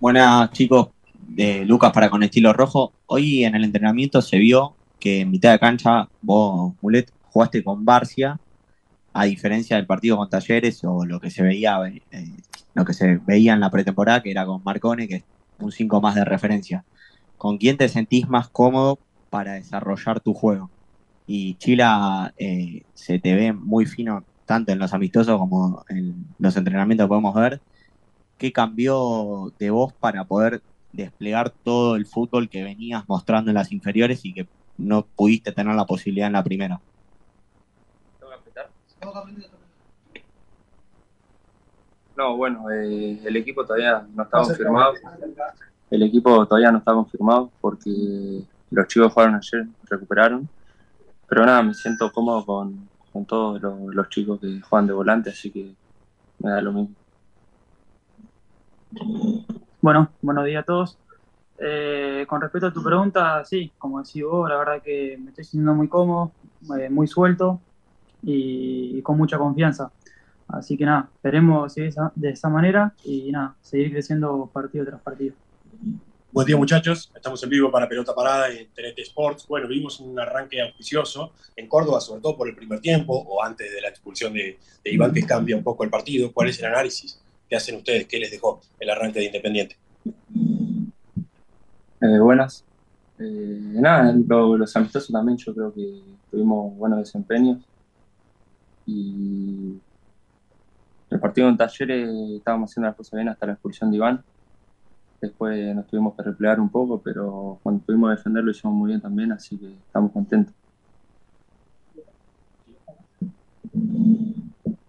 Buenas chicos, de Lucas para con estilo rojo. Hoy en el entrenamiento se vio que en mitad de cancha vos, Mulet, jugaste con Barcia, a diferencia del partido con Talleres o lo que se veía, eh, lo que se veía en la pretemporada, que era con Marcone, que es un 5 más de referencia. ¿Con quién te sentís más cómodo para desarrollar tu juego? Y Chila eh, se te ve muy fino tanto en los amistosos como en los entrenamientos que podemos ver. ¿Qué cambió de vos para poder desplegar todo el fútbol que venías mostrando en las inferiores y que no pudiste tener la posibilidad en la primera? No, bueno, eh, el equipo todavía no está confirmado. El equipo todavía no está confirmado porque los chicos jugaron ayer, recuperaron. Pero nada, me siento cómodo con, con todos los, los chicos que juegan de volante, así que me da lo mismo. Bueno, buenos días a todos. Eh, con respecto a tu pregunta, sí, como decís vos, la verdad que me estoy sintiendo muy cómodo, eh, muy suelto y, y con mucha confianza. Así que nada, esperemos seguir de esa manera y nada, seguir creciendo partido tras partido. Buen día muchachos, estamos en vivo para Pelota Parada en TNT Sports. Bueno, vimos un arranque auspicioso en Córdoba, sobre todo por el primer tiempo o antes de la expulsión de, de Iván que cambia un poco el partido. ¿Cuál es el análisis que hacen ustedes? ¿Qué les dejó el arranque de Independiente? Eh, buenas. Eh, nada, lo- los amistosos también yo creo que tuvimos buenos desempeños. Y el partido en Talleres estábamos haciendo las cosas bien hasta la expulsión de Iván. Después nos tuvimos que replegar un poco, pero cuando pudimos defender lo hicimos muy bien también, así que estamos contentos.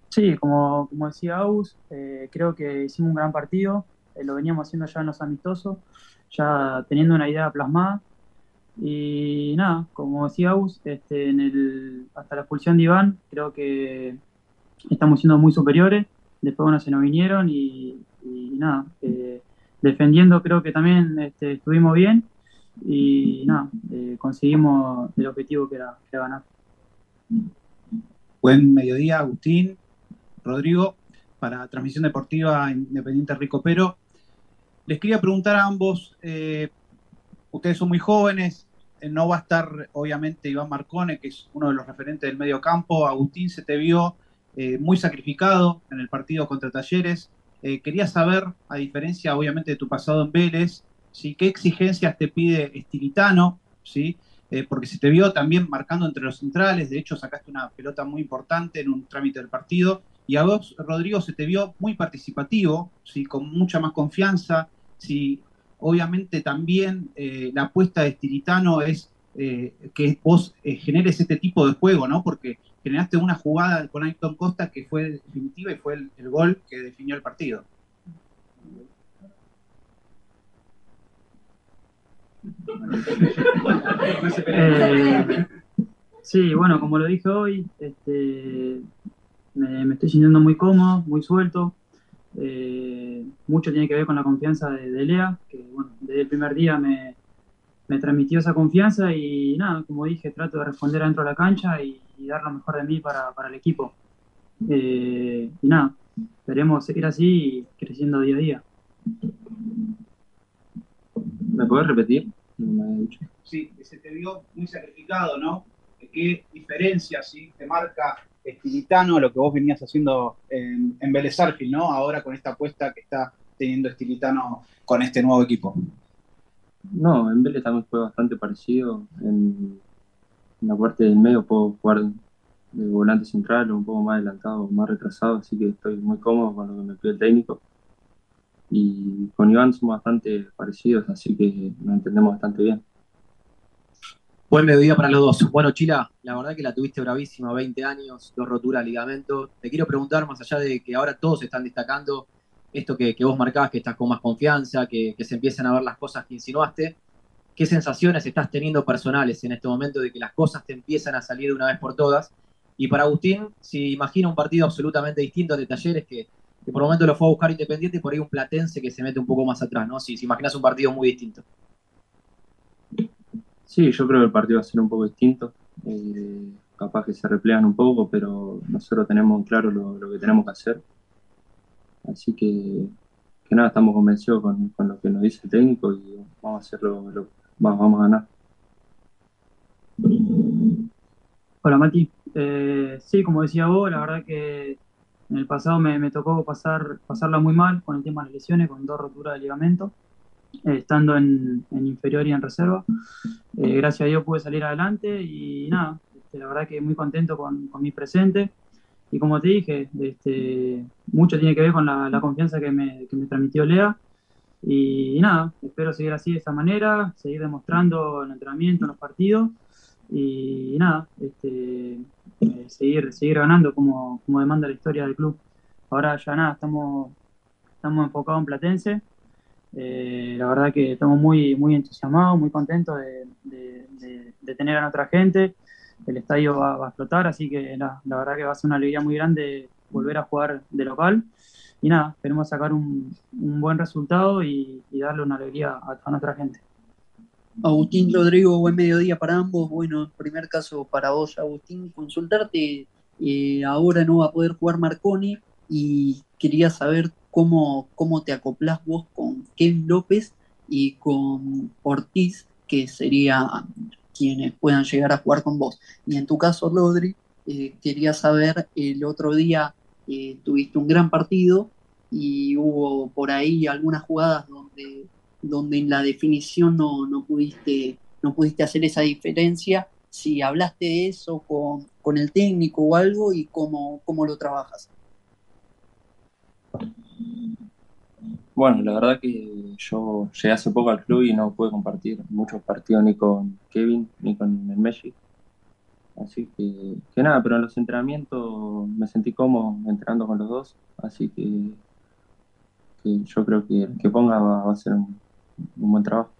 Sí, como, como decía Agus, eh, creo que hicimos un gran partido, eh, lo veníamos haciendo ya en los amistosos, ya teniendo una idea plasmada. Y nada, como decía Agus, este, en el, hasta la expulsión de Iván, creo que estamos siendo muy superiores. Después, bueno, se nos vinieron y, nada, eh, defendiendo creo que también este, estuvimos bien y nada, eh, conseguimos el objetivo que era ganar. Buen mediodía, Agustín, Rodrigo, para Transmisión Deportiva Independiente Rico Pero. Les quería preguntar a ambos, eh, ustedes son muy jóvenes, eh, no va a estar obviamente Iván Marcone, que es uno de los referentes del medio campo. Agustín se te vio eh, muy sacrificado en el partido contra Talleres. Quería saber, a diferencia obviamente de tu pasado en Vélez, ¿sí? ¿qué exigencias te pide Estilitano? ¿sí? Porque se te vio también marcando entre los centrales, de hecho sacaste una pelota muy importante en un trámite del partido, y a vos, Rodrigo, se te vio muy participativo, ¿sí? con mucha más confianza. ¿sí? obviamente también eh, la apuesta de Estilitano es eh, que vos eh, generes este tipo de juego, ¿no? Porque generaste una jugada con Ayrton Costa que fue definitiva y fue el, gol que definió el partido. Sí, bueno, como lo dije hoy, este, me, me estoy sintiendo muy cómodo, muy suelto. Eh, mucho tiene que ver con la confianza de, de Lea, que bueno, desde el primer día me, me transmitió esa confianza y nada, como dije, trato de responder adentro de la cancha y, y dar lo mejor de mí para, para el equipo. Eh, y nada, esperemos seguir así y creciendo día a día. ¿Me puedes repetir? No me había dicho. Sí, que se te vio muy sacrificado, ¿no? ¿Qué diferencia, sí, te marca Estilitano lo que vos venías haciendo en, en Vélez ¿no? Ahora con esta apuesta que está teniendo Estilitano con este nuevo equipo. No, en Vélez también fue bastante parecido. En, la parte del medio puedo jugar de volante central, un poco más adelantado, más retrasado, así que estoy muy cómodo con lo que me pide el técnico. Y con Iván somos bastante parecidos, así que nos entendemos bastante bien. Buen mediodía para los dos. Bueno, Chila, la verdad que la tuviste bravísima, 20 años, dos roturas de ligamento. Te quiero preguntar, más allá de que ahora todos están destacando esto que, vos marcabas, que estás con más confianza, que, se empiezan a ver las cosas que insinuaste, ¿qué sensaciones estás teniendo personales en este momento de que las cosas te empiezan a salir de una vez por todas? Y para Agustín, si imagina un partido absolutamente distinto de Talleres, que, que por el momento lo fue a buscar Independiente, por ahí un Platense que se mete un poco más atrás, ¿no? Si, si imaginas un partido muy distinto. Sí, yo creo que el partido va a ser un poco distinto. Eh, capaz que se replegan un poco, pero nosotros tenemos claro lo, que tenemos que hacer. Así que, que nada, estamos convencidos con, con lo que nos dice el técnico y vamos a hacerlo, lo, vamos, a ganar. Hola Mati. Eh, sí, como decía vos, la verdad que en el pasado me, me tocó pasar, pasarla muy mal con el tema de las lesiones, con dos roturas de ligamento, estando en, en inferior y en reserva. Eh, gracias a Dios pude salir adelante y nada, este, la verdad que muy contento con, mi presente. Y como te dije, este, mucho tiene que ver con la, confianza que me, que me transmitió Lea. Y, nada, espero seguir así de esta manera, seguir demostrando en entrenamiento, en los partidos. Y, nada, este, eh, seguir, seguir ganando como, como demanda la historia del club. Ahora ya nada, estamos, estamos enfocados en Platense. Eh, la verdad que estamos muy, muy entusiasmados, muy contentos de, tener a nuestra gente. El estadio va, a explotar, así que la, verdad que va a ser una alegría muy grande volver a jugar de local. Y nada, esperemos sacar un, buen resultado y, darle una alegría a, nuestra gente. Agustín Rodrigo, buen mediodía para ambos. Bueno, en primer caso para vos, Agustín, consultarte. eh, ahora no va a poder jugar Marconi y quería saber cómo, cómo te acoplás vos con Kevin López y con Ortiz, que sería quienes puedan llegar a jugar con vos. Y en tu caso, Rodri, eh, quería saber, el otro día eh, tuviste un gran partido y hubo por ahí algunas jugadas donde donde en la definición no, no pudiste, no pudiste hacer esa diferencia, si hablaste de eso con, con el técnico o algo y cómo, cómo lo trabajas. Bueno, la verdad que yo llegué hace poco al club y no pude compartir muchos partidos ni con Kevin ni con el Messi. Así que, que nada, pero en los entrenamientos me sentí cómodo entrenando con los dos. Así que, yo creo que el que ponga va, a ser un, buen trabajo.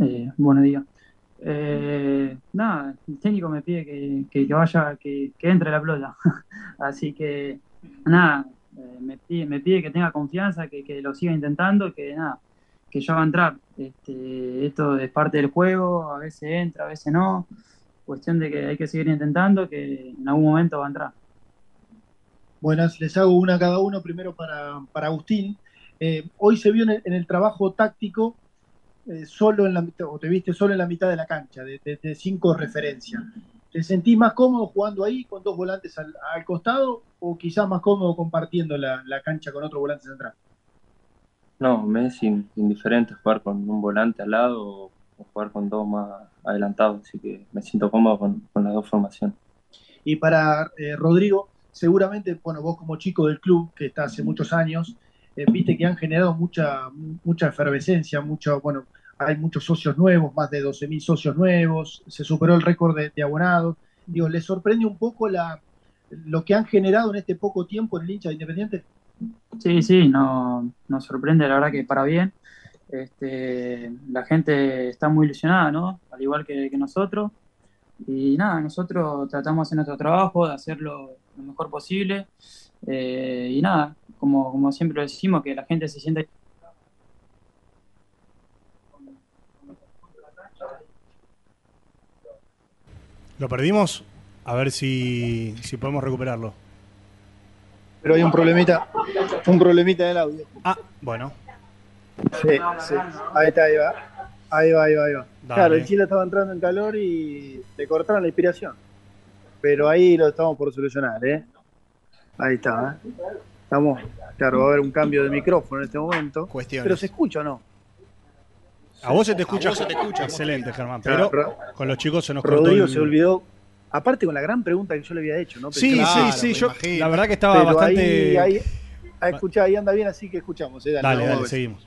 Eh, buenos días. Eh, nada, el técnico me pide que, que- vaya, que, que entre la pelota. Así que, nada, eh, me pide, que tenga confianza, que, que lo siga intentando, que nada, que yo va a entrar. Este, esto es parte del juego, a veces entra, a veces no. Cuestión de que hay que seguir intentando, que en algún momento va a entrar. Buenas, les hago una a cada uno. Primero para, para Agustín. Eh, hoy se vio en el, trabajo táctico eh, solo en la o te viste solo en la mitad de la cancha, de- de cinco referencias. ¿Te sentís más cómodo jugando ahí con dos volantes al, al costado o quizás más cómodo compartiendo la, la cancha con otro volante central? No, me es in- indiferente jugar con un volante al lado o, o jugar con dos más adelantados. Así que me siento cómodo con, con las dos formaciones. Y para eh, Rodrigo, seguramente, bueno, vos como chico del club, que está hace muchos años, eh, viste que han generado mucha, mucha efervescencia, mucho, bueno, hay muchos socios nuevos, más de 12.000 socios nuevos, se superó el récord de, abonados. Digo, ¿les sorprende un poco la, lo que han generado en este poco tiempo en el hincha de Independiente? Sí, sí, no, nos sorprende, la verdad que para bien. Este, la gente está muy ilusionada, ¿no? Al igual que, nosotros. Y nada, nosotros tratamos de hacer nuestro trabajo, de hacerlo lo mejor posible. Eh, y nada, como, como siempre lo decimos, que la gente se siente ¿Lo perdimos? A ver si, si podemos recuperarlo. Pero hay un problemita, un problemita en el audio. Ah, bueno. Sí, sí. Ahí está, ahí va. Ahí va, ahí va, ahí va. Dale. Claro, el Chile estaba entrando en calor y le cortaron la inspiración. Pero ahí lo estamos por solucionar, ¿eh? Ahí está, ¿eh? Estamos, claro, va a haber un cambio de micrófono en este momento. Cuestiones. Pero se escucha o no? A vos se te escucha. A vos se te escucha, Excelente, Germán. Pero Ro- con los chicos se nos cortó. Rodrigo el- se olvidó. Aparte con la gran pregunta que yo le había hecho, ¿no? Sí, sí, sí. Yo, la verdad que estaba Pero bastante. Ahí, ahí, ahí, escuchá, ahí anda bien, así que escuchamos. ¿eh? Dale, Dale, seguimos.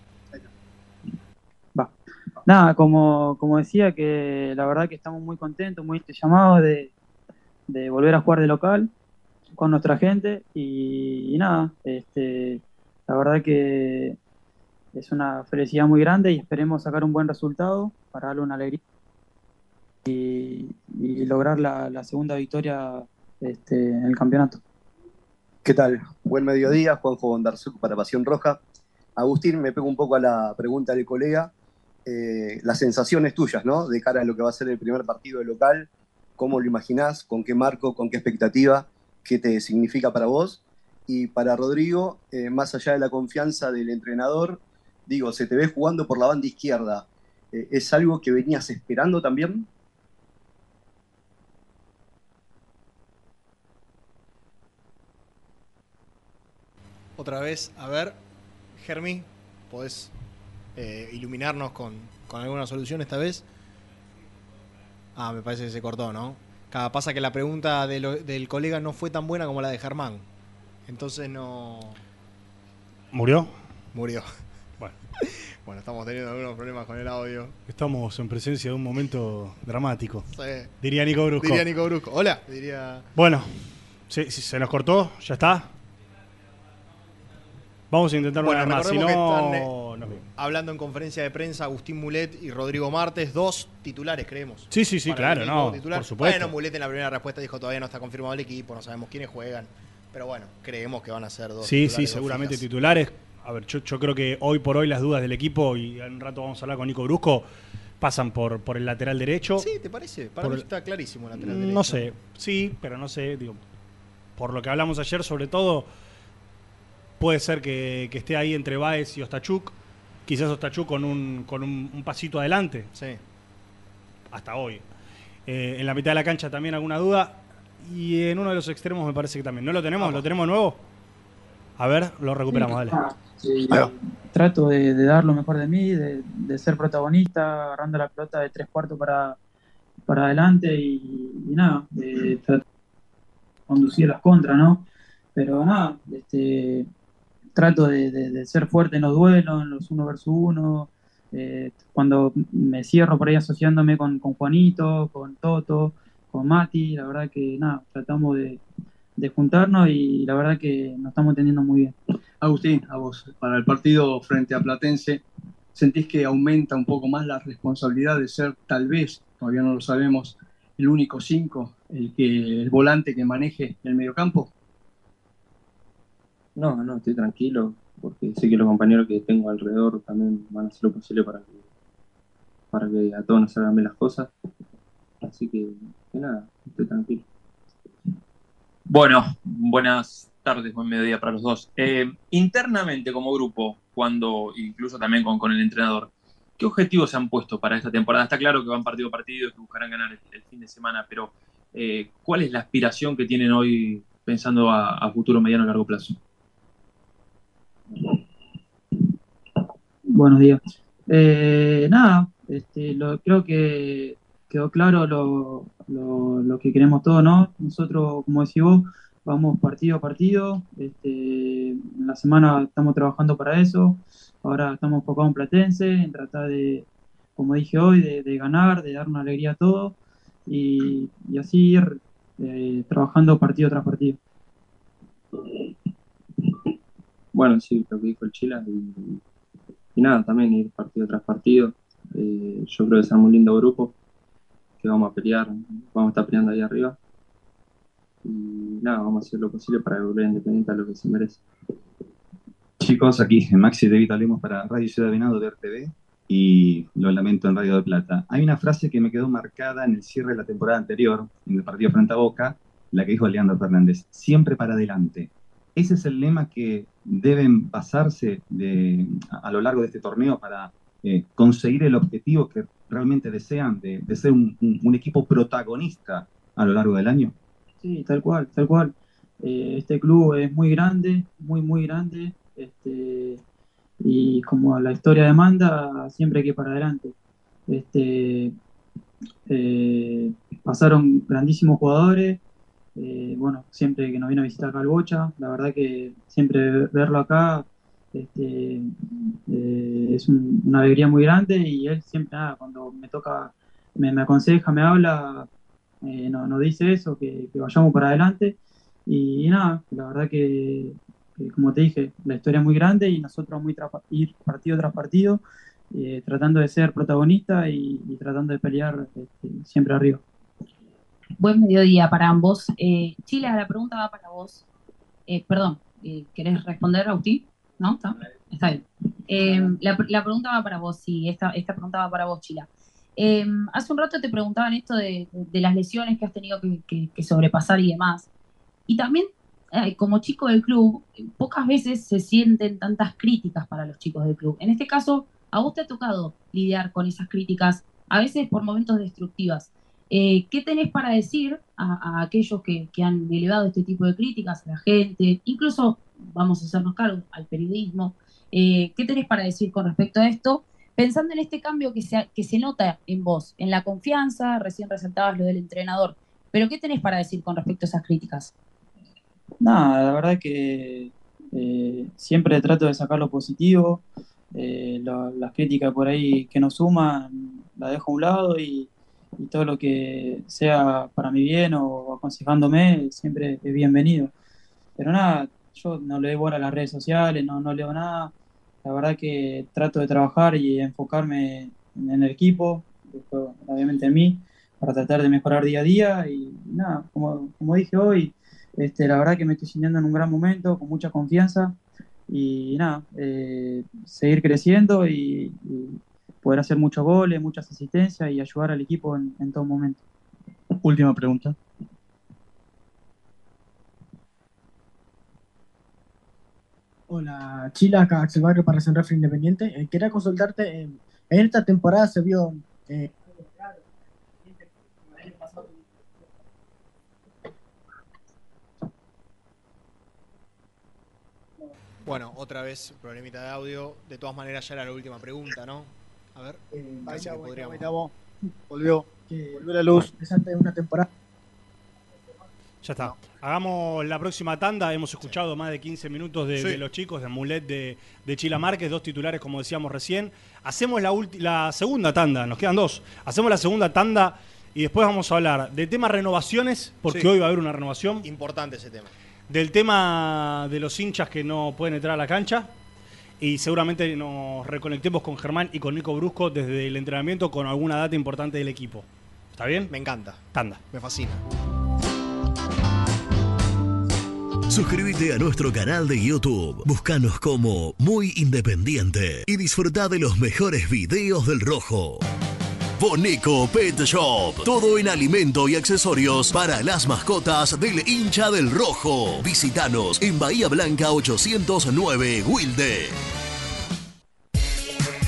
Nada, como, como decía, que la verdad que estamos muy contentos, muy llamados de, de volver a jugar de local con nuestra gente y, y nada, este, la verdad que es una felicidad muy grande y esperemos sacar un buen resultado para darle una alegría y, lograr la, segunda victoria este, en el campeonato. ¿Qué tal? Buen mediodía, Juanjo Bondarzuc para Pasión Roja. Agustín, me pego un poco a la pregunta del colega. Eh, las sensaciones tuyas, ¿no? De cara a lo que va a ser el primer partido de local, ¿cómo lo imaginás? ¿Con qué marco? ¿Con qué expectativa? ¿Qué te significa para vos? Y para Rodrigo, eh, más allá de la confianza del entrenador, digo, se te ve jugando por la banda izquierda. Eh, ¿Es algo que venías esperando también? Otra vez, a ver, Germi, ¿podés eh, iluminarnos con, con alguna solución esta vez? Ah, me parece que se cortó, ¿no? Cada pasa que la pregunta de lo- del colega no fue tan buena como la de Germán. Entonces no. ¿Murió? Murió. Bueno. Estamos teniendo algunos problemas con el audio. Estamos en presencia de un momento dramático. Sí. Diría Nico Brusco. Diría Nico Brusco. Hola, diría. Bueno, sí, sí, se nos cortó, ya está. Vamos a intentar Bueno, una vez más. Si no, que están eh, vemos. hablando en conferencia de prensa Agustín Mulet y Rodrigo Martes, dos titulares, creemos. Sí, sí, sí, claro, no, titular. por supuesto. Bueno, Mulet en la primera respuesta dijo todavía no está confirmado el equipo, no sabemos quiénes juegan. Pero bueno, creemos que van a ser dos. Sí, titulares, sí, seguramente titulares. A ver, yo, yo creo que hoy por hoy las dudas del equipo, y en un rato vamos a hablar con Nico Brusco, pasan por, por el lateral derecho. Sí, ¿te parece? Para Por mí está clarísimo el lateral Mm, derecho. No sé, sí, pero no sé, digo, por lo que hablamos ayer, sobre todo, puede ser que, que esté ahí entre Baez y Ostachuk. Quizás Ostachuk con un, con un, un pasito adelante. Sí. Hasta hoy. Eh, en la mitad de la cancha también alguna duda. Y en uno de los extremos me parece que también. ¿No lo tenemos? ¿Lo tenemos de nuevo? A ver, lo recuperamos, dale. Sí, trato de, de dar lo mejor de mí, de, de ser protagonista, agarrando la pelota de tres cuartos para, para adelante y, y nada, de tratar de conducir las contras, ¿no? Pero nada, este, trato de, de- de ser fuerte en los duelos, en los uno versus uno, eh, cuando me cierro por ahí asociándome con, con Juanito, con Toto, con Mati, la verdad que nada, tratamos de, de juntarnos y la verdad que nos estamos entendiendo muy bien. Agustín, a vos, para el partido frente a Platense, ¿sentís que aumenta un poco más la responsabilidad de ser, tal vez, todavía no lo sabemos, el único 5, el, que, el volante que maneje el mediocampo? No, no, estoy tranquilo porque sé que los compañeros que tengo alrededor también van a hacer lo posible para que, para que a todos nos salgan bien las cosas. Así que, que nada, estoy tranquilo. Bueno, buenas tardes, buen mediodía para los dos. Eh, internamente como grupo, cuando incluso también con, el entrenador, ¿qué objetivos se han puesto para esta temporada? Está claro que van partido a partido, que buscarán ganar el, el fin de semana, pero eh, ¿cuál es la aspiración que tienen hoy pensando a, a futuro, mediano y largo plazo? Buenos días. Eh, nada, este, lo, creo que quedó claro lo, lo- lo que queremos todos, ¿no? Nosotros, como decís vos, vamos partido a partido. Este, en la semana estamos trabajando para eso. Ahora estamos enfocados en Platense, en tratar de, como dije hoy, de, ganar, de dar una alegría a todo y, y así ir eh, trabajando partido tras partido. Bueno, sí, lo que dijo el Chila y, y nada, también ir partido tras partido. Eh, yo creo que es un lindo grupo vamos a pelear, vamos a estar peleando ahí arriba. Y nada, vamos a hacer lo posible para volver Independiente a lo que se merece. Chicos, aquí Maxi de Vita Lemos para Radio Ciudad Venado de RTV y lo lamento en Radio de Plata. Hay una frase que me quedó marcada en el cierre de la temporada anterior, en el partido frente a Boca, la que dijo Leandro Fernández, siempre para adelante. Ese es el lema que deben pasarse a lo largo de este torneo para eh, conseguir el objetivo que realmente desean de, ser un equipo protagonista a lo largo del año. Sí, tal cual, tal cual. Eh, este club es muy grande, muy, muy grande. Este, y como la historia demanda, siempre hay que ir para adelante. Este, eh, pasaron grandísimos jugadores. eh, bueno, siempre que nos vino a visitar acá al Bocha, la verdad que siempre verlo acá este, eh, es un- una alegría muy grande y él siempre, nada, cuando me toca, me, aconseja, me habla, eh, no- nos dice eso, que, vayamos para adelante. Y, nada, la verdad que, como te dije, la historia es muy grande y nosotros muy ir partido tras partido, eh, tratando de ser protagonistas y, tratando de pelear este, siempre arriba. Buen mediodía para ambos. Eh, Chila, la pregunta va para vos. Eh, perdón, ¿querés responder, Agustín? ¿No? ¿Está? Está bien. Eh, la, la pregunta va para vos, sí, esta, esta pregunta va para vos, Chila. Eh, hace un rato te preguntaban esto de, de las lesiones que has tenido que, que- que sobrepasar y demás. Y también, eh, como chico del club, pocas veces se sienten tantas críticas para los chicos del club. En este caso, a vos te ha tocado lidiar con esas críticas, a veces por momentos destructivas. Eh, ¿Qué tenés para decir a, a aquellos que, que han elevado este tipo de críticas, a la gente, incluso, vamos a hacernos cargo, al periodismo? Eh, ¿Qué tenés para decir con respecto a esto? Pensando en este cambio que se, que se nota en vos, en la confianza, recién resaltabas lo del entrenador, pero ¿qué tenés para decir con respecto a esas críticas? Nada, la verdad que eh, siempre trato de sacar lo positivo. eh, la- las críticas por ahí que nos suman, la dejo a un lado y todo lo que sea para mi bien o aconsejándome siempre es bienvenido. Pero nada, yo no leo bola a las redes sociales, no, no leo nada. La verdad que trato de trabajar y enfocarme en el equipo, obviamente en mí, para tratar de mejorar día a día. Y nada, como, como dije hoy, este, la verdad que me estoy sintiendo en un gran momento, con mucha confianza. Y nada, eh, seguir creciendo y, poder hacer muchos goles, muchas asistencias y ayudar al equipo en todo momento. Última pregunta. Hola, Chila, acá Axel Barrio para San Rafael Independiente. Eh, quería consultarte, eh, en esta temporada se vio... eh, Bueno, otra vez problemita de audio. De todas maneras, ya era la última pregunta, ¿no? A ver. ahí podríamos. estamos. Volvió. Volvió la luz. Interesante una temporada. Ya está. Hagamos la próxima tanda. Hemos escuchado más de 15 minutos de, Sí. de los chicos, de Mulet, de, de Chila Márquez, dos titulares, como decíamos recién. Hacemos la, segunda tanda, nos quedan dos. Hacemos la segunda tanda y después vamos a hablar de temas renovaciones, porque Sí. hoy va a haber una renovación. Importante ese tema. Del tema de los hinchas que no pueden entrar a la cancha. Y seguramente nos reconectemos con Germán y con Nico Brusco desde el entrenamiento con alguna data importante del equipo. ¿Está bien? Me encanta. Tanda. Me fascina. Suscríbete a nuestro canal de YouTube. Búscanos como Muy Independiente y disfruta de los mejores videos del Rojo. Boneco Pet Shop. Todo en alimento y accesorios para las mascotas del hincha del Rojo. Visítanos en Bahía Blanca 809 Wilde.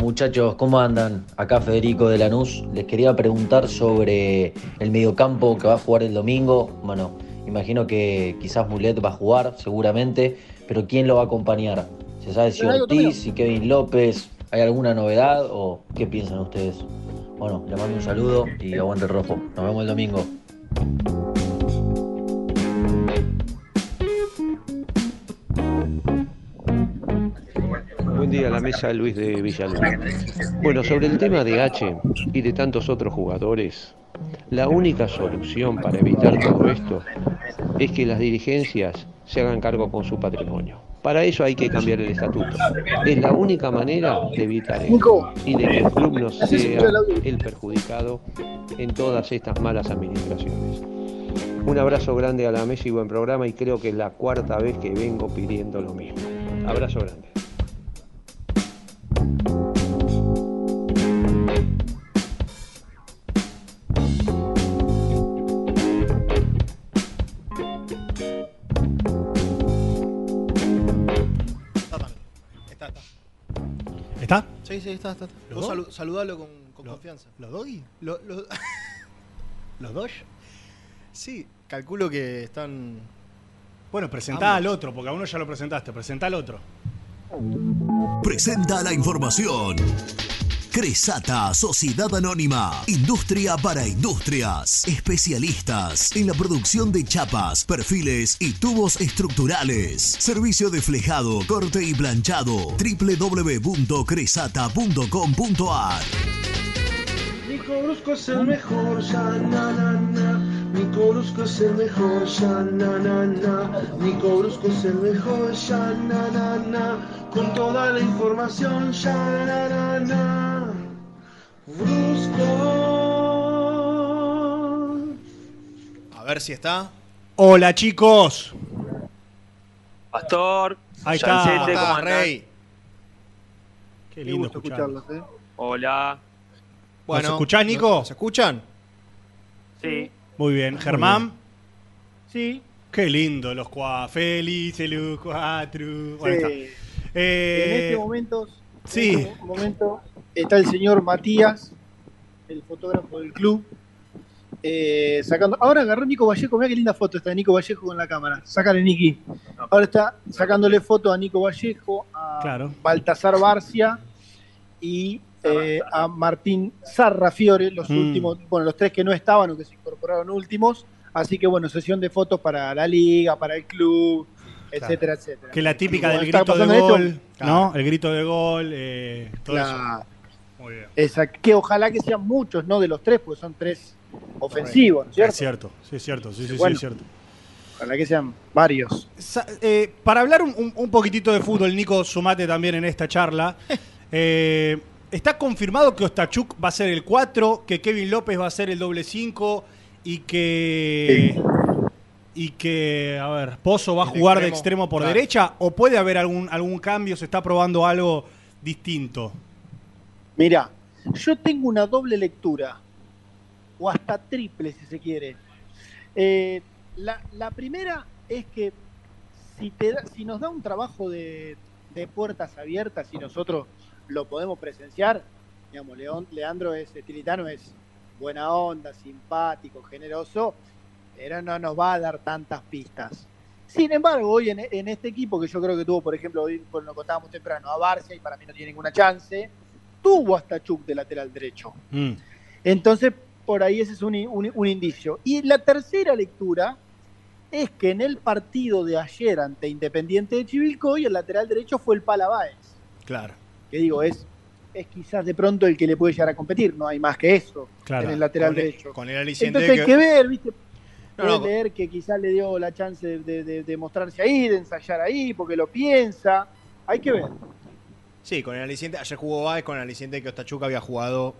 Muchachos, ¿cómo andan? Acá Federico de Lanús. Les quería preguntar sobre el mediocampo que va a jugar el domingo. Bueno, imagino que quizás Mulet va a jugar, seguramente, pero ¿quién lo va a acompañar? ¿Se sabe si Ortiz, si Kevin López? ¿Hay alguna novedad o qué piensan ustedes? Bueno, les mando un saludo y aguante el rojo. Nos vemos el domingo. Buen día a la mesa, Luis de Villaluz. Bueno, sobre el tema de H y de tantos otros jugadores, la única solución para evitar todo esto es que las dirigencias se hagan cargo con su patrimonio. Para eso hay que cambiar el estatuto. Es la única manera de evitar esto y de que el club no sea el perjudicado en todas estas malas administraciones. Un abrazo grande a la mesa y buen programa y creo que es la cuarta vez que vengo pidiendo lo mismo. Abrazo grande. Está. Sí, sí, está, está. está. ¿Los Vos dos? salu- saludalo con, con ¿Lo- confianza. ¿Los Doggy? Lo- lo- ¿Los dos? sí, calculo que están. Bueno, presentá Ambos. al otro, porque a uno ya lo presentaste. Presentá al otro. Presenta la información. Cresata, Sociedad Anónima, Industria para Industrias, especialistas en la producción de chapas, perfiles y tubos estructurales. Servicio de flejado, corte y planchado. www.cresata.com.ar Nico Brusco el mejor, ya. Nico Brusco es el mejor, ya na na na. Nico Brusco es el mejor, ya na na na. Con toda la información, ya na na na. Brusco. A ver si está. Hola, chicos. Pastor, Ahí está. ¿cómo? Rey. Qué lindo gusto escucharlos, ¿eh? Hola. Bueno, ¿Nos escuchás, Nico? ¿Se escuchan? Sí. Muy bien. Germán. Sí. Qué lindo los cuatro. Felices los cuatro. Bueno, Sí. está. Eh, en este momento, sí. en este momento está el señor Matías, el fotógrafo del club, eh, sacando. Ahora agarró Nico Vallejo, mira qué linda foto está de Nico Vallejo con la cámara. Sácale, Niki. Ahora está sacándole foto a Nico Vallejo, a Claro. Baltasar Barcia y eh, a Martín Sarrafiore, los Mm. últimos, bueno, los tres que no estaban o que se incorporaron últimos, Así que bueno, sesión de fotos para la liga, para el club, etcétera, etcétera. Que la típica del grito de esto, gol, ¿no? El grito de gol, eh, todo Claro. eso. Muy bien. Exacto. Que ojalá que sean muchos, no de los tres, porque son tres ofensivos, ¿no es Es cierto? cierto, sí, es cierto, sí, sí, sí, es cierto. Ojalá que sean varios. Sa- eh, para hablar un poquitito de fútbol, Nico, sumate también en esta charla. Eh, ¿Está confirmado que Ostachuk va a ser el 4, que Kevin López va a ser el doble 5 y que... Y que, a ver, Pozo va a jugar de extremo, extremo por claro. derecha o puede haber algún, algún cambio, se está probando algo distinto. Mira, yo tengo una doble lectura, o hasta triple si se quiere. Eh, la, la primera es que si, te da- si nos da un trabajo de, de puertas abiertas y nosotros lo podemos presenciar, digamos, León, Leandro es, Tilitano es buena onda, simpático, generoso, pero no nos va a dar tantas pistas. Sin embargo, hoy en, en este equipo, que yo creo que tuvo, por ejemplo, hoy lo contábamos temprano, a Barcia, y para mí no tiene ninguna chance, tuvo hasta Chuk de lateral derecho. Mm. Entonces, por ahí ese es un, un- un indicio. Y la tercera lectura es que en el partido de ayer ante Independiente de Chivilcoy, el lateral derecho fue el Palabáez. Claro. Que digo, es, es quizás de pronto el que le puede llegar a competir, no hay más que eso Claro. en el lateral Con el- derecho. con el aliciente Entonces de hay que- que ver, ¿viste? No, Puede no. leer que quizás le dio la chance de, de- de- de mostrarse ahí, de ensayar ahí, porque lo piensa. Hay que ver. Sí, con el aliciente. Ayer jugó Baez con el aliciente que Ostachuca había jugado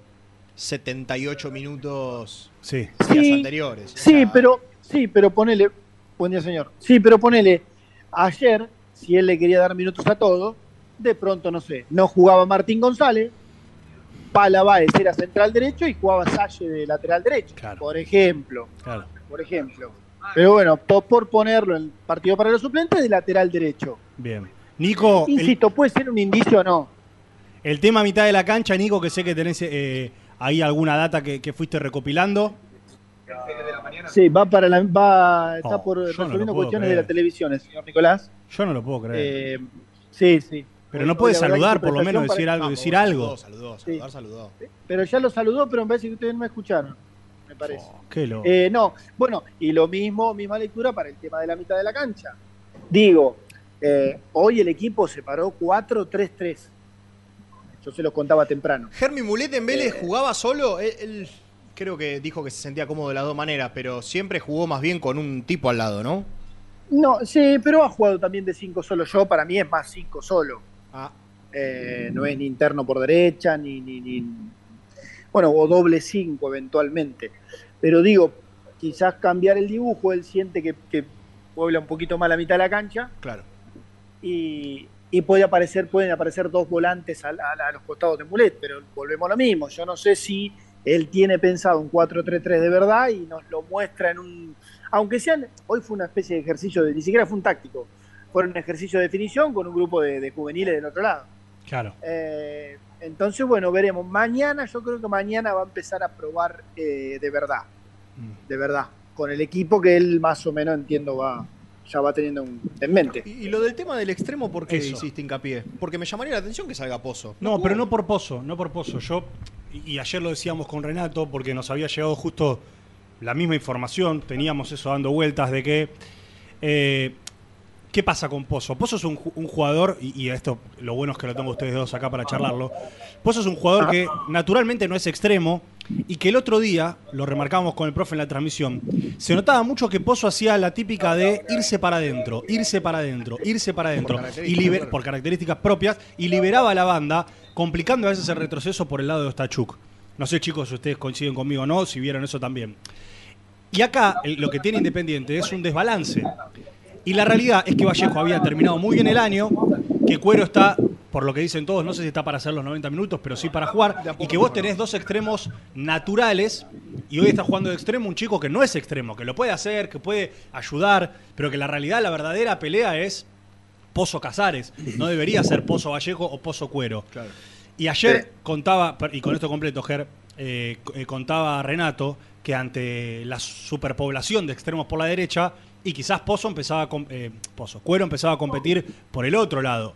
78 minutos sí. días Sí, anteriores. Sí, pero, sí, pero ponele, buen día señor, sí, pero ponele, ayer, si él le quería dar minutos a todo, de pronto, no sé, no jugaba Martín González, Pala Báez era central derecho y jugaba Salle de lateral derecho, por ejemplo, Claro. por ejemplo. Pero bueno, optó por ponerlo en el partido para los suplentes de lateral derecho. Bien. Nico, el, Insisto, puede ser un indicio o no. el tema a mitad de la cancha, Nico, que sé que tenés eh, ahí alguna data que, que fuiste recopilando. Sí, va para la, va, está Oh, por no resolviendo cuestiones de la televisión, el señor Nicolás. Yo no lo puedo creer. Eh, sí, sí. Pero no puede saludar, por lo menos, decir algo, Vamos, decir algo. Saludó, Sí. saludar, saludó. Pero ya lo saludó, pero me parece que ustedes no me escucharon, me parece. Qué loco. Eh, no, bueno, y lo mismo, misma lectura para el tema de la mitad de la cancha. Digo, eh, hoy el equipo se paró 4-3-3. Yo se los contaba temprano. Germi Mulet en Vélez Eh. jugaba solo. Él, él creo que dijo que se sentía cómodo de las dos maneras, pero siempre jugó más bien con un tipo al lado, ¿no? No, sí, pero ha jugado también de 5 solo. Yo, para mí, es más 5 solo. Ah. Eh, no es ni interno por derecha, ni, ni, ni- Bueno, o doble 5 eventualmente. Pero digo, quizás cambiar el dibujo, él siente que, que puebla un poquito más la mitad de la cancha Claro. y, y puede aparecer, pueden aparecer dos volantes a, la- a los costados de Mulet, pero volvemos a lo mismo. Yo no sé si él tiene pensado un 4-3-3 de verdad y nos lo muestra en un. Aunque sean. Hoy fue una especie de ejercicio, de, ni siquiera fue un táctico, fue un ejercicio de definición con un grupo de, de juveniles del otro lado. Claro. Eh, entonces, bueno, veremos. Mañana, yo creo que mañana va a empezar a probar eh, de verdad. De verdad. Con el equipo que él más o menos entiendo va ya va teniendo un- en mente. Y, y lo del tema del extremo, ¿por qué Eso. hiciste hincapié? Porque me llamaría la atención que salga Pozo. No, pero no por Pozo, no por Pozo. Yo, y y ayer lo decíamos con Renato, porque nos había llegado justo la misma información, teníamos eso dando vueltas de que. eh, ¿Qué pasa con Pozo? Pozo es un, ju- un jugador, y, y esto lo bueno es que lo tengo ustedes dos acá para charlarlo. Pozo es un jugador que naturalmente no es extremo y que el otro día, lo remarcamos con el profe en la transmisión, se notaba mucho que Pozo hacía la típica de irse para adentro, irse para adentro, irse para adentro, y liber- por características propias, y liberaba a la banda, complicando a veces el retroceso por el lado de Ostachuk. No sé, chicos, si ustedes coinciden conmigo o no, si vieron eso también. Y acá lo que tiene Independiente es un desbalance. Y la realidad es que Vallejo había terminado muy bien el año, que Cuero está, por lo que dicen todos, no sé si está para hacer los 90 minutos, pero sí para jugar, y que vos tenés dos extremos naturales, y hoy está jugando de extremo un chico que no es extremo, que lo puede hacer, que puede ayudar, pero que la realidad, la verdadera pelea es Pozo Casares, no debería ser Pozo Vallejo o Pozo Cuero. Y ayer contaba, per- y con esto completo, Ger, eh, eh, contaba Renato que ante la superpoblación de extremos por la derecha, y quizás Pozo empezaba a eh, Pozo, Cuero empezaba a competir por el otro lado,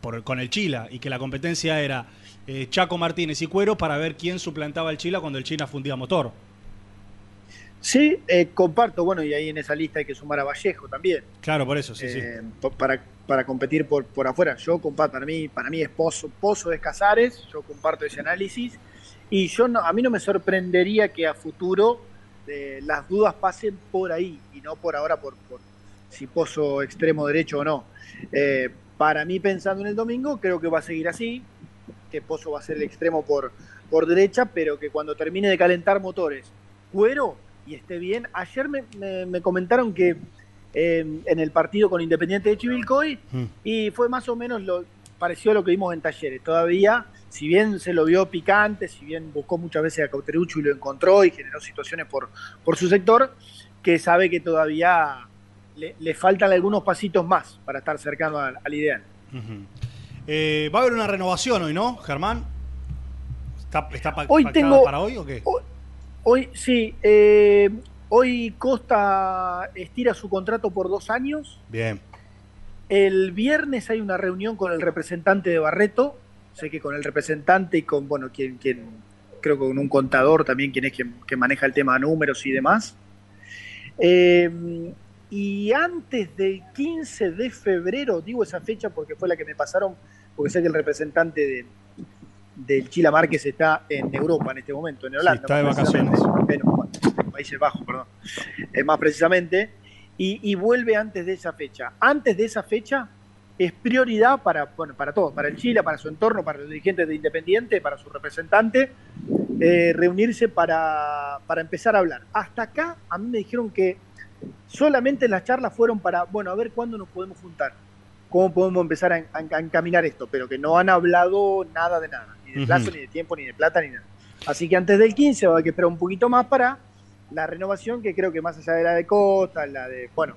por, con el Chila, y que la competencia era eh, Chaco Martínez y Cuero para ver quién suplantaba al Chila cuando el Chila fundía motor. Sí, eh, comparto, bueno, y ahí en esa lista hay que sumar a Vallejo también. Claro, por eso, sí, po- Para, para competir por, por afuera. Yo comparto, para mí, para mí es Pozo, Pozo es Casares, yo comparto ese análisis. Y yo no, a mí no me sorprendería que a futuro eh, las dudas pasen por ahí y no por ahora por, por si Pozo extremo derecho o no. Eh, para mí, pensando en el domingo, creo que va a seguir así, que Pozo va a ser el extremo por, por derecha, pero que cuando termine de calentar motores, cuero y esté bien. Ayer me, me- me comentaron que eh, en el partido con Independiente de Chivilcoy, y fue más o menos lo pareció a lo que vimos en Talleres. Todavía, si bien se lo vio picante, si bien buscó muchas veces a Cauterucho y lo encontró y generó situaciones por, por su sector, que sabe que todavía le, le faltan algunos pasitos más para estar cercano al, al ideal. Eh, va a haber una renovación hoy, ¿no, Germán? ¿Está, está pa- Hoy tengo- para hoy o qué? Hoy, sí, eh, hoy Costa estira su contrato por dos años. Bien. El viernes hay una reunión con el representante de Barreto. Sé que con el representante y con, bueno, quien, quien creo que con un contador también, quien es quien, maneja el tema de números y demás. Eh, y antes del 15 de febrero, digo esa fecha porque fue la que me pasaron, porque sé que el representante de, del Chila Márquez está en Europa en este momento, en Holanda. está de vacaciones. Bueno, en Países Bajos, perdón. Eh, más precisamente. Y, y vuelve antes de esa fecha. Antes de esa fecha es prioridad para, bueno, para todos, para el Chile, para su entorno, para los dirigentes de Independiente, para su representante, eh, reunirse para, para empezar a hablar. Hasta acá a mí me dijeron que solamente las charlas fueron para, bueno, a ver cuándo nos podemos juntar, cómo podemos empezar a, a- a encaminar esto, pero que no han hablado nada de nada, ni de plazo, ni de tiempo, ni de plata, ni nada. Así que antes del 15 va a haber que esperar un poquito más para la renovación, que creo que más allá de la de Costa, la de, bueno,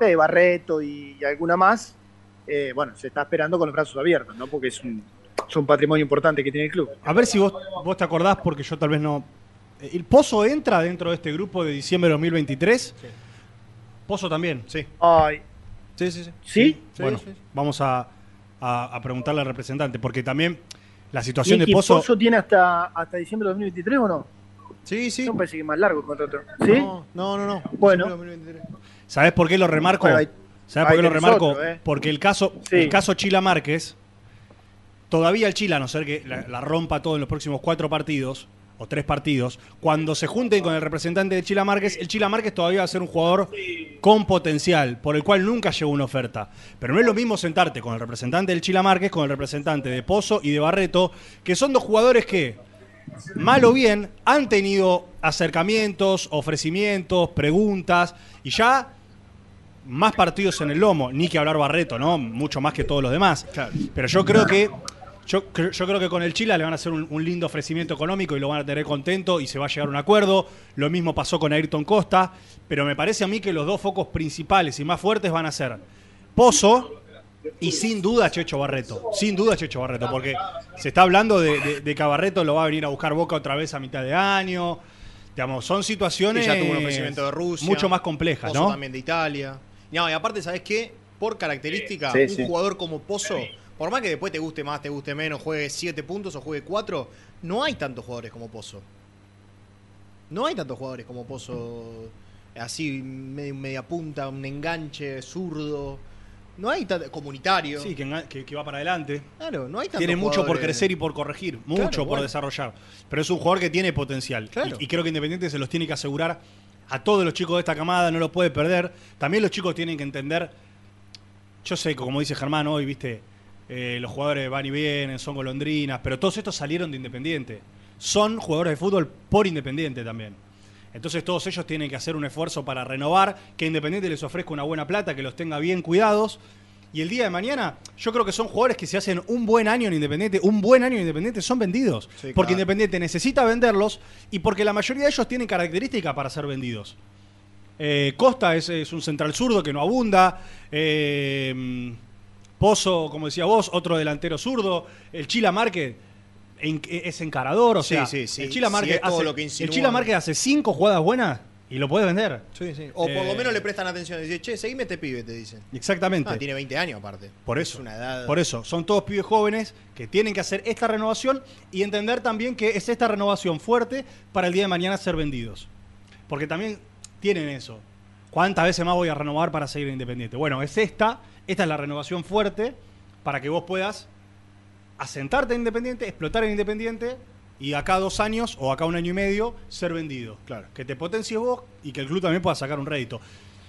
de Barreto y, y alguna más, eh, bueno, se está esperando con los brazos abiertos, ¿no? Porque es un, es un patrimonio importante que tiene el club. A ver si vos, vos te acordás, porque yo tal vez no. Eh, ¿El Pozo entra dentro de este grupo de diciembre de 2023? Pozo también. Sí. Ay. Sí, sí, sí. ¿Sí? Bueno, Sí, sí. vamos a, a- a preguntarle al representante, porque también la situación ¿Y, de Pozo. Pozo tiene hasta, hasta diciembre de 2023 o no? Sí, sí. No parece que es más largo el contrato. ¿Sí? No, no, no. no. Bueno. Diciembre de 2023. ¿Sabés por qué lo remarco? Bueno, ahí- ¿Sabés por qué lo remarco? otro, ¿eh? Porque el caso, Sí. el caso Chila Márquez, todavía el Chila, a no ser que la, la rompa todo en los próximos cuatro partidos, o tres partidos, cuando se junten con el representante de Chila Márquez, el Chila Márquez todavía va a ser un jugador con potencial, por el cual nunca llegó una oferta. Pero no es lo mismo sentarte con el representante del Chila Márquez, con el representante de Pozo y de Barreto, que son dos jugadores que, mal o bien, han tenido acercamientos, ofrecimientos, preguntas, y ya más partidos en el lomo, ni que hablar Barreto, ¿no? Mucho más que todos los demás. Pero yo creo que yo, cre- yo creo que con el Chila le van a hacer un, un lindo ofrecimiento económico y lo van a tener contento y se va a llegar a un acuerdo. Lo mismo pasó con Ayrton Costa, pero me parece a mí que los dos focos principales y más fuertes van a ser Pozo y sin duda Checho Barreto. Sin duda Checho Barreto, porque se está hablando de, de- de que Barreto lo va a venir a buscar Boca otra vez a mitad de año. Digamos, son situaciones Que ya tuvo un ofrecimiento de Rusia. mucho más complejas, Pozo ¿no? también de Italia. No, y aparte, ¿sabes qué? Por característica, Sí, un sí. jugador como Pozo, por más que después te guste más, te guste menos, juegue 7 puntos o juegue 4, no hay tantos jugadores como Pozo. No hay tantos jugadores como Pozo, así, media punta, un enganche zurdo. No hay tanto, comunitario. Sí, que, que- que va para adelante. Claro, no hay tantos Tiene mucho por crecer y por corregir, mucho Claro, por bueno. desarrollar. Pero es un jugador que tiene potencial. Claro. Y, y creo que Independiente se los tiene que asegurar a todos los chicos de esta camada, no lo puede perder. También los chicos tienen que entender. Yo sé, como dice Germán hoy, viste, eh, los jugadores van y vienen, son golondrinas, pero todos estos salieron de Independiente. Son jugadores de fútbol por Independiente también. Entonces todos ellos tienen que hacer un esfuerzo para renovar, que Independiente les ofrezca una buena plata, que los tenga bien cuidados. Y el día de mañana, yo creo que son jugadores que si hacen un buen año en Independiente, un buen año en Independiente, son vendidos. Sí, porque claro. Independiente necesita venderlos y porque la mayoría de ellos tienen características para ser vendidos. Eh, Costa es, es un central zurdo que no abunda. Eh, Pozo, como decía vos, otro delantero zurdo. El Chila Márquez en- es encarador. O Sí, sea, sí, sí. el Chila Márquez hace, lo que el insinúa. Chila Márquez hace cinco jugadas buenas y lo puede vender. Sí, sí. O por Eh, lo menos le prestan atención. Dice, che, seguime este pibe, te dicen. Exactamente. Ah, tiene 20 años aparte. Por Es eso. una edad. Por eso, son todos pibes jóvenes que tienen que hacer esta renovación y entender también que es esta renovación fuerte para el día de mañana ser vendidos. Porque también tienen eso. ¿Cuántas veces más voy a renovar para seguir en Independiente? Bueno, es esta, esta es la renovación fuerte para que vos puedas asentarte en Independiente, explotar en Independiente y acá dos años o acá un año y medio ser vendido. Claro. Que te potencies vos y que el club también pueda sacar un rédito.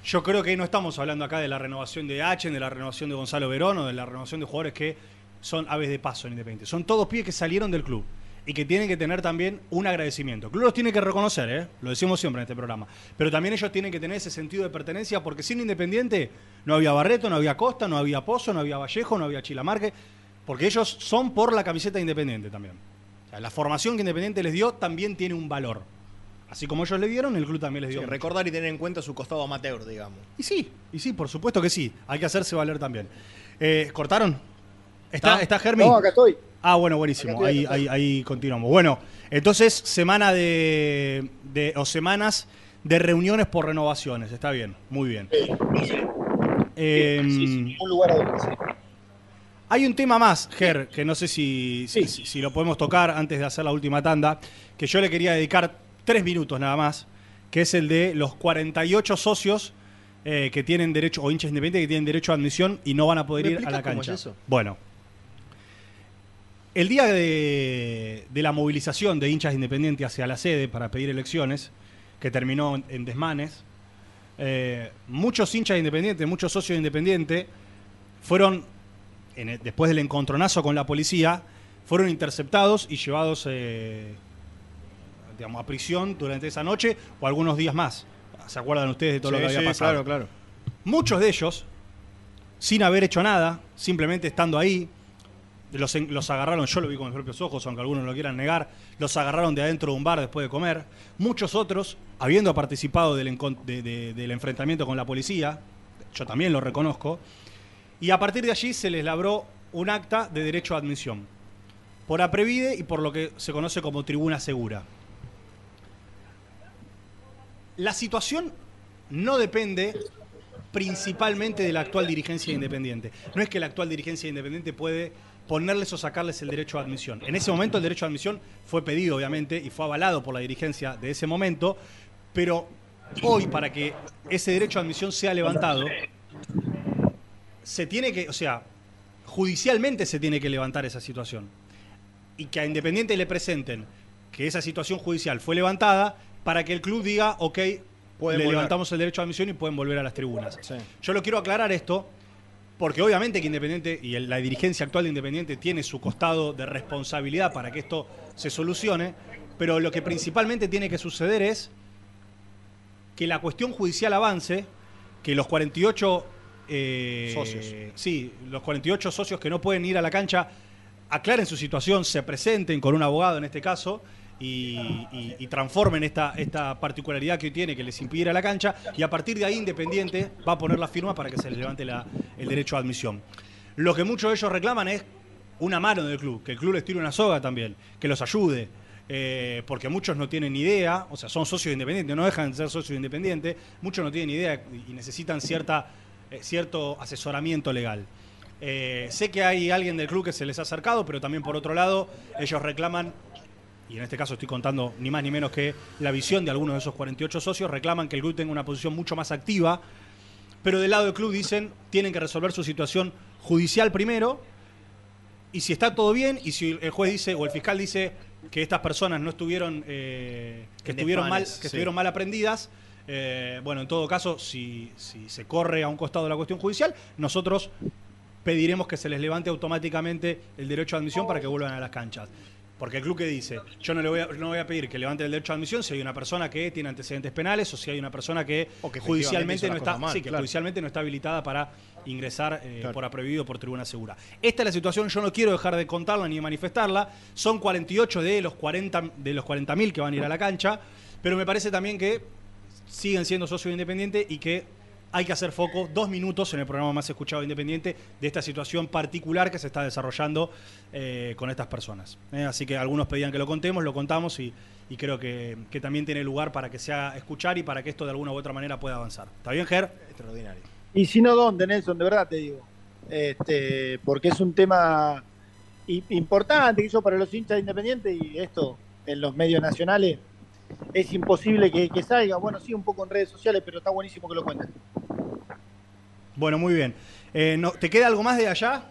Yo creo que no estamos hablando acá de la renovación de H, de la renovación de Gonzalo Verón o de la renovación de jugadores que son aves de paso en Independiente. Son todos pibes que salieron del club y que tienen que tener también un agradecimiento. El club los tiene que reconocer, ¿eh? lo decimos siempre en este programa. Pero también ellos tienen que tener ese sentido de pertenencia porque sin Independiente no había Barreto, no había Costa, no había Pozo, no había Vallejo, no había Chilamarque, porque ellos son por la camiseta de Independiente también. O sea, la formación que Independiente les dio también tiene un valor. Así como ellos le dieron, el club también les dio. Sí, recordar y tener en cuenta su costado amateur, digamos. Y sí, y sí, por supuesto que sí. Hay que hacerse valer también. Eh, ¿Cortaron? ¿Está. ¿Está Germi? No, acá estoy. Ah, bueno, buenísimo. Estoy, Ahí, ahí, ahí continuamos. Bueno, entonces, semana de, de- o semanas de reuniones por renovaciones. Está bien, muy bien. Em, Un lugar a donde sí. Hay un tema más, Ger, que no sé si, si, si- si lo podemos tocar antes de hacer la última tanda, que yo le quería dedicar tres minutos nada más, que es el de los 48 socios eh, que tienen derecho, o hinchas independientes que tienen derecho a admisión y no van a poder ¿Me ir a la cómo cancha. es eso? Bueno, el día de, de la movilización de hinchas independientes hacia la sede para pedir elecciones, que terminó en, en desmanes, eh, muchos hinchas independientes, muchos socios independientes, fueron, en el- después del encontronazo con la policía, fueron interceptados y llevados eh, digamos, a prisión durante esa noche o algunos días más. ¿Se acuerdan ustedes de todo lo que había sí, pasado? claro, claro. Muchos de ellos, sin haber hecho nada, simplemente estando ahí, los, agarraron, yo lo vi con mis propios ojos, aunque algunos lo quieran negar, los agarraron de adentro de un bar después de comer. Muchos otros, habiendo participado del, encon- de- de- del enfrentamiento con la policía, yo también lo reconozco, y a partir de allí se les labró un acta de derecho a admisión, por Aprevide y por lo que se conoce como tribuna segura. La situación no depende principalmente de la actual dirigencia independiente. No es que la actual dirigencia independiente puede ponerles o sacarles el derecho a admisión. En ese momento el derecho a admisión fue pedido, obviamente, y fue avalado por la dirigencia de ese momento, pero hoy para que ese derecho a admisión sea levantado, se tiene que, o sea, judicialmente se tiene que levantar esa situación. Y que a Independiente le presenten que esa situación judicial fue levantada para que el club diga, ok, Pueden le volver. levantamos el derecho a admisión y pueden volver a las tribunas. Yo lo quiero aclarar esto, porque obviamente que Independiente y la dirigencia actual de Independiente tiene su costado de responsabilidad para que esto se solucione, pero lo que principalmente tiene que suceder es que la cuestión judicial avance, que los 48 eh, Socios. Sí, los 48 socios que no pueden ir a la cancha aclaren su situación, se presenten con un abogado en este caso y, y- y transformen esta, esta particularidad que hoy tiene que les impide ir a la cancha y a partir de ahí Independiente va a poner la firma para que se les levante la- el derecho a admisión. Lo que muchos de ellos reclaman es una mano del club, que el club les tire una soga también, que los ayude. eh, porque muchos no tienen ni idea, o sea, son socios independientes, no dejan de ser socios independientes, muchos no tienen idea y necesitan cierta, eh, cierto asesoramiento legal. Eh, sé que hay alguien del club que se les ha acercado, pero también por otro lado, ellos reclaman, y en este caso estoy contando ni más ni menos que la visión de algunos de esos 48 socios, reclaman que el club tenga una posición mucho más activa, pero del lado del club dicen tienen que resolver su situación judicial primero, y si está todo bien, y si el juez dice o el fiscal dice que estas personas no estuvieron, eh, que estuvieron mal, que sí. estuvieron mal aprendidas, eh, bueno, en todo caso, si, si se corre a un costado de la cuestión judicial, nosotros pediremos que se les levante automáticamente el derecho a admisión para que vuelvan a las canchas. Porque el club que dice, yo no le voy a, no voy a pedir que levante el derecho a admisión si hay una persona que tiene antecedentes penales o si hay una persona que, O que judicialmente no está, cosas mal, sí, que claro. judicialmente no está habilitada para ingresar eh, Claro. por aprohibido por tribuna segura. Esta es la situación, yo no quiero dejar de contarla ni de manifestarla. Son 48 de los 40 de los 40.000 que van a ir a la cancha, pero me parece también que siguen siendo socios independientes y que hay que hacer foco dos minutos en el programa más escuchado de Independiente de esta situación particular que se está desarrollando eh, con estas personas. Eh, así que algunos pedían que lo contemos, lo contamos y, y creo que, que también tiene lugar para que se haga escuchar y para que esto de alguna u otra manera pueda avanzar. ¿Está bien, Ger? Extraordinario. Y si no, ¿dónde, Nelson? De verdad te digo. Este, porque es un tema importante que hizo para los hinchas de Independiente y esto en los medios nacionales es imposible que, que salga. Bueno, sí, un poco en redes sociales, pero está buenísimo que lo cuenten. Bueno, muy bien. Eh, no, ¿Te queda algo más de allá?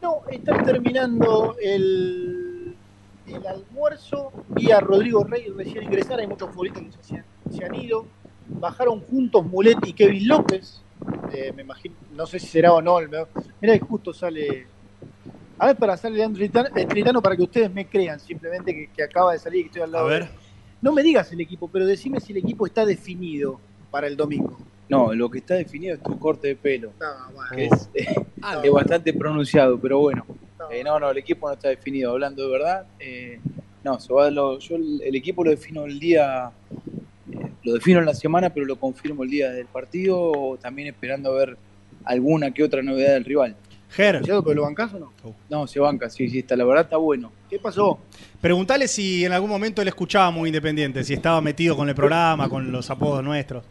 No, están terminando el, el almuerzo. Vi a Rodrigo Rey recién ingresar. Hay muchos futbolistas que se, han- se han ido. Bajaron juntos Mulet y Kevin López. Eh, me imagino, no sé si será o no. Mirá que justo sale. A ver, para sale Leandro Tritano, eh, Tritano para que ustedes me crean, simplemente que, que acaba de salir y que estoy al lado. A ver. No me digas el equipo, pero decime si el equipo está definido para el domingo. No, lo que está definido es tu corte de pelo. No, que es, es bastante pronunciado, pero bueno. Eh, no, no, el equipo no está definido. Hablando de verdad, eh, no, se va a lo- yo el, el equipo lo defino el día, eh, lo defino en la semana, pero lo confirmo el día del partido, también esperando a ver alguna que otra novedad del rival. Ger. ¿Pero lo bancás o no? No, se banca, sí, sí, está, la verdad está bueno. ¿Qué pasó? Preguntale si en algún momento él escuchaba muy independiente, si estaba metido con el programa, con los apodos nuestros.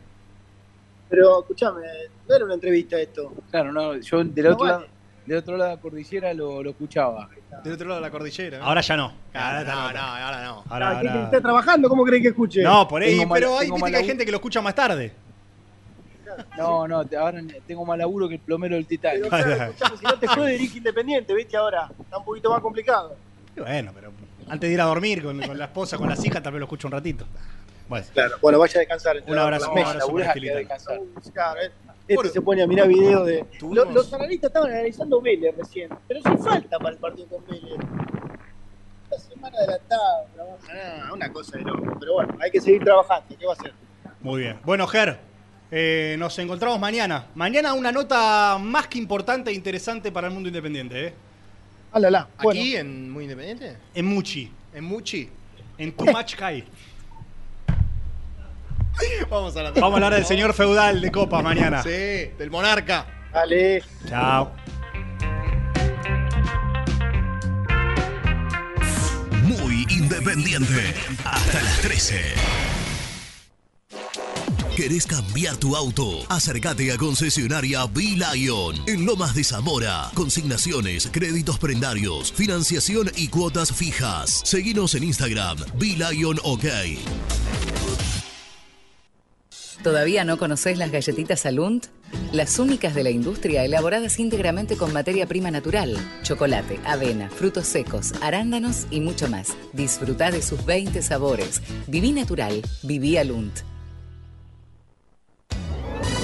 Pero escúchame, no era una entrevista esto. Claro, no, yo del No otro, vale. lado, del otro lado de la cordillera lo, lo escuchaba. Del otro lado de la cordillera. Ahora ya no. Claro, no, no, ahora no. Ahora- Ah, ¿qué- ahora- ¿Está trabajando? ¿Cómo crees que escuche? No, por ahí, Tengo mal- pero hay, viste que hay gente que lo escucha más tarde. No, no, ahora tengo más laburo que el plomero del Titanic. Pero claro, si no te fue dirige Independiente, ¿viste? Ahora está un poquito más complicado. Y bueno, pero antes de ir a dormir con, con la esposa, con las hijas, también lo escucho un ratito. Bueno, Claro, bueno, vaya a descansar. un abrazo, un abrazo laburás, queda Claro, eh. Este se pone a mirar videos de. Lo- los analistas estaban analizando Vélez recién, pero sin falta para el partido con Vélez. La semana adelantada, trabaja, nada, una cosa de loco. Pero bueno, hay que seguir trabajando, ¿qué va a hacer? Muy bien. Bueno, Ger, eh, nos encontramos mañana. Mañana una nota más que importante e interesante para el mundo independiente, ¿eh? Alala, ¿Aquí en Muy Independiente? En Muchi. En Muchi. En Tumachkai. Vamos a la Vamos a hablar del señor feudal de Copas mañana. Sí, del monarca. Dale. Chao. Muy independiente. Hasta las 13. ¿Querés cambiar tu auto? Acércate a concesionaria B-Lion en Lomas de Zamora. Consignaciones, créditos prendarios, financiación y cuotas fijas. Seguinos en Instagram, B-Lion OK. ¿Todavía no conocés las galletitas Alunt? Las únicas de la industria elaboradas íntegramente con materia prima natural, chocolate, avena, frutos secos, arándanos y mucho más. Disfruta de sus 20 sabores. Viví natural, viví Alunt.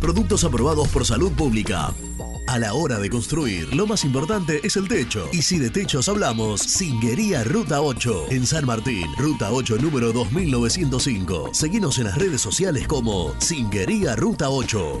Productos aprobados por salud pública. A la hora de construir, lo más importante es el techo. Y si de techos hablamos, Singuería Ruta 8. En San Martín, Ruta 8 número 2905. Seguinos en las redes sociales como Singuería Ruta 8.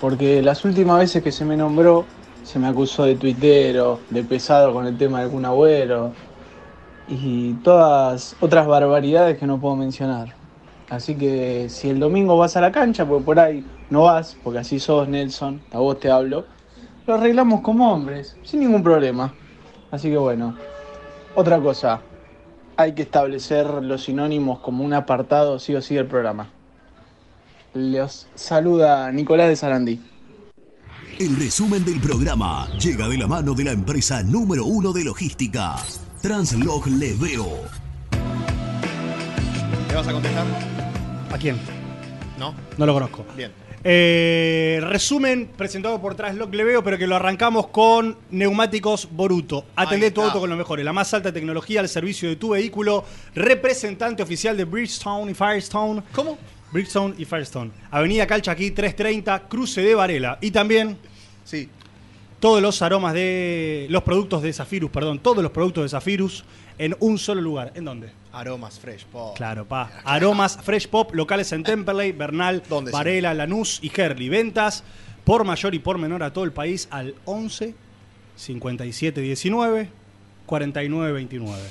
porque las últimas veces que se me nombró se me acusó de tuitero, de pesado con el tema de algún abuelo y todas otras barbaridades que no puedo mencionar. Así que si el domingo vas a la cancha, porque por ahí no vas, porque así sos Nelson, a vos te hablo, lo arreglamos como hombres, sin ningún problema. Así que bueno, otra cosa, hay que establecer los sinónimos como un apartado sí o sí del programa. Los saluda Nicolás de Sarandí. El resumen del programa llega de la mano de la empresa número uno de logística, Translog Leveo. ¿Le vas a contestar? ¿A quién? ¿No? No lo conozco. Bien. Eh, resumen presentado por Translog Leveo, pero que lo arrancamos con neumáticos Boruto. Atendé tu auto con lo mejor, la más alta tecnología al servicio de tu vehículo. Representante oficial de Bridgestone y Firestone. ¿Cómo? Bridgestone y Firestone. Avenida Calchaquí 330, cruce de Varela. Y también. Sí. Todos los aromas de. Los productos de Zafirus, perdón. Todos los productos de Zafirus en un solo lugar. ¿En dónde? Aromas fresh, po. Claro, pa. Aromas Fresh Pop, locales en Temperley, Bernal, ¿Dónde, Varela, Lanús y Herli. Ventas por mayor y por menor a todo el país al 11 57 19 49 29.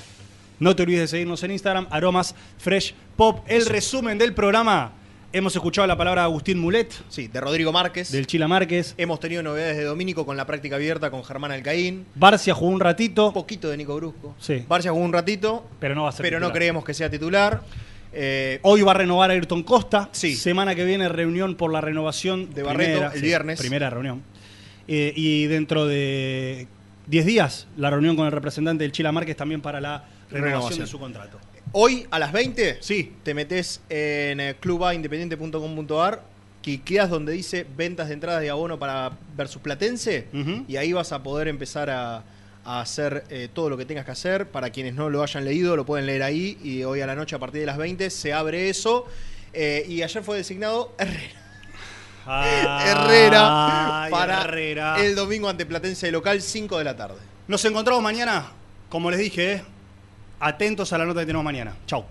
No te olvides de seguirnos en Instagram, Aromas Fresh Pop. El resumen del programa. Hemos escuchado la palabra de Agustín Mulet. Sí, de Rodrigo Márquez. Del Chila Márquez. Hemos tenido novedades de Domínico con la práctica abierta con Germán Alcaín. Barcia jugó un ratito. Un poquito de Nico Brusco. Sí. Barcia jugó un ratito. Pero no va a ser Pero no creemos que sea titular. Eh, Hoy va a renovar Ayrton Costa. Sí. Semana que viene reunión por la renovación De Barreto, primera- el viernes. Primera reunión. Eh, y dentro de 10 días la reunión con el representante del Chila Márquez también para la renovación, Renovación. de su contrato. Hoy a las 20 Sí. te metes en eh, clubaindependiente.com.ar cliqueas donde dice ventas de entradas de abono para versus Platense y ahí vas a poder empezar a, a hacer eh, todo lo que tengas que hacer. Para quienes no lo hayan leído, lo pueden leer ahí y hoy a la noche a partir de las 20 se abre eso. Eh, y ayer fue designado Herrera. Herrera Ay, para Herrera. el domingo ante Platense de local, 5 de la tarde. Nos encontramos mañana, como les dije, ¿eh? Atentos a la nota que tenemos mañana. Chau.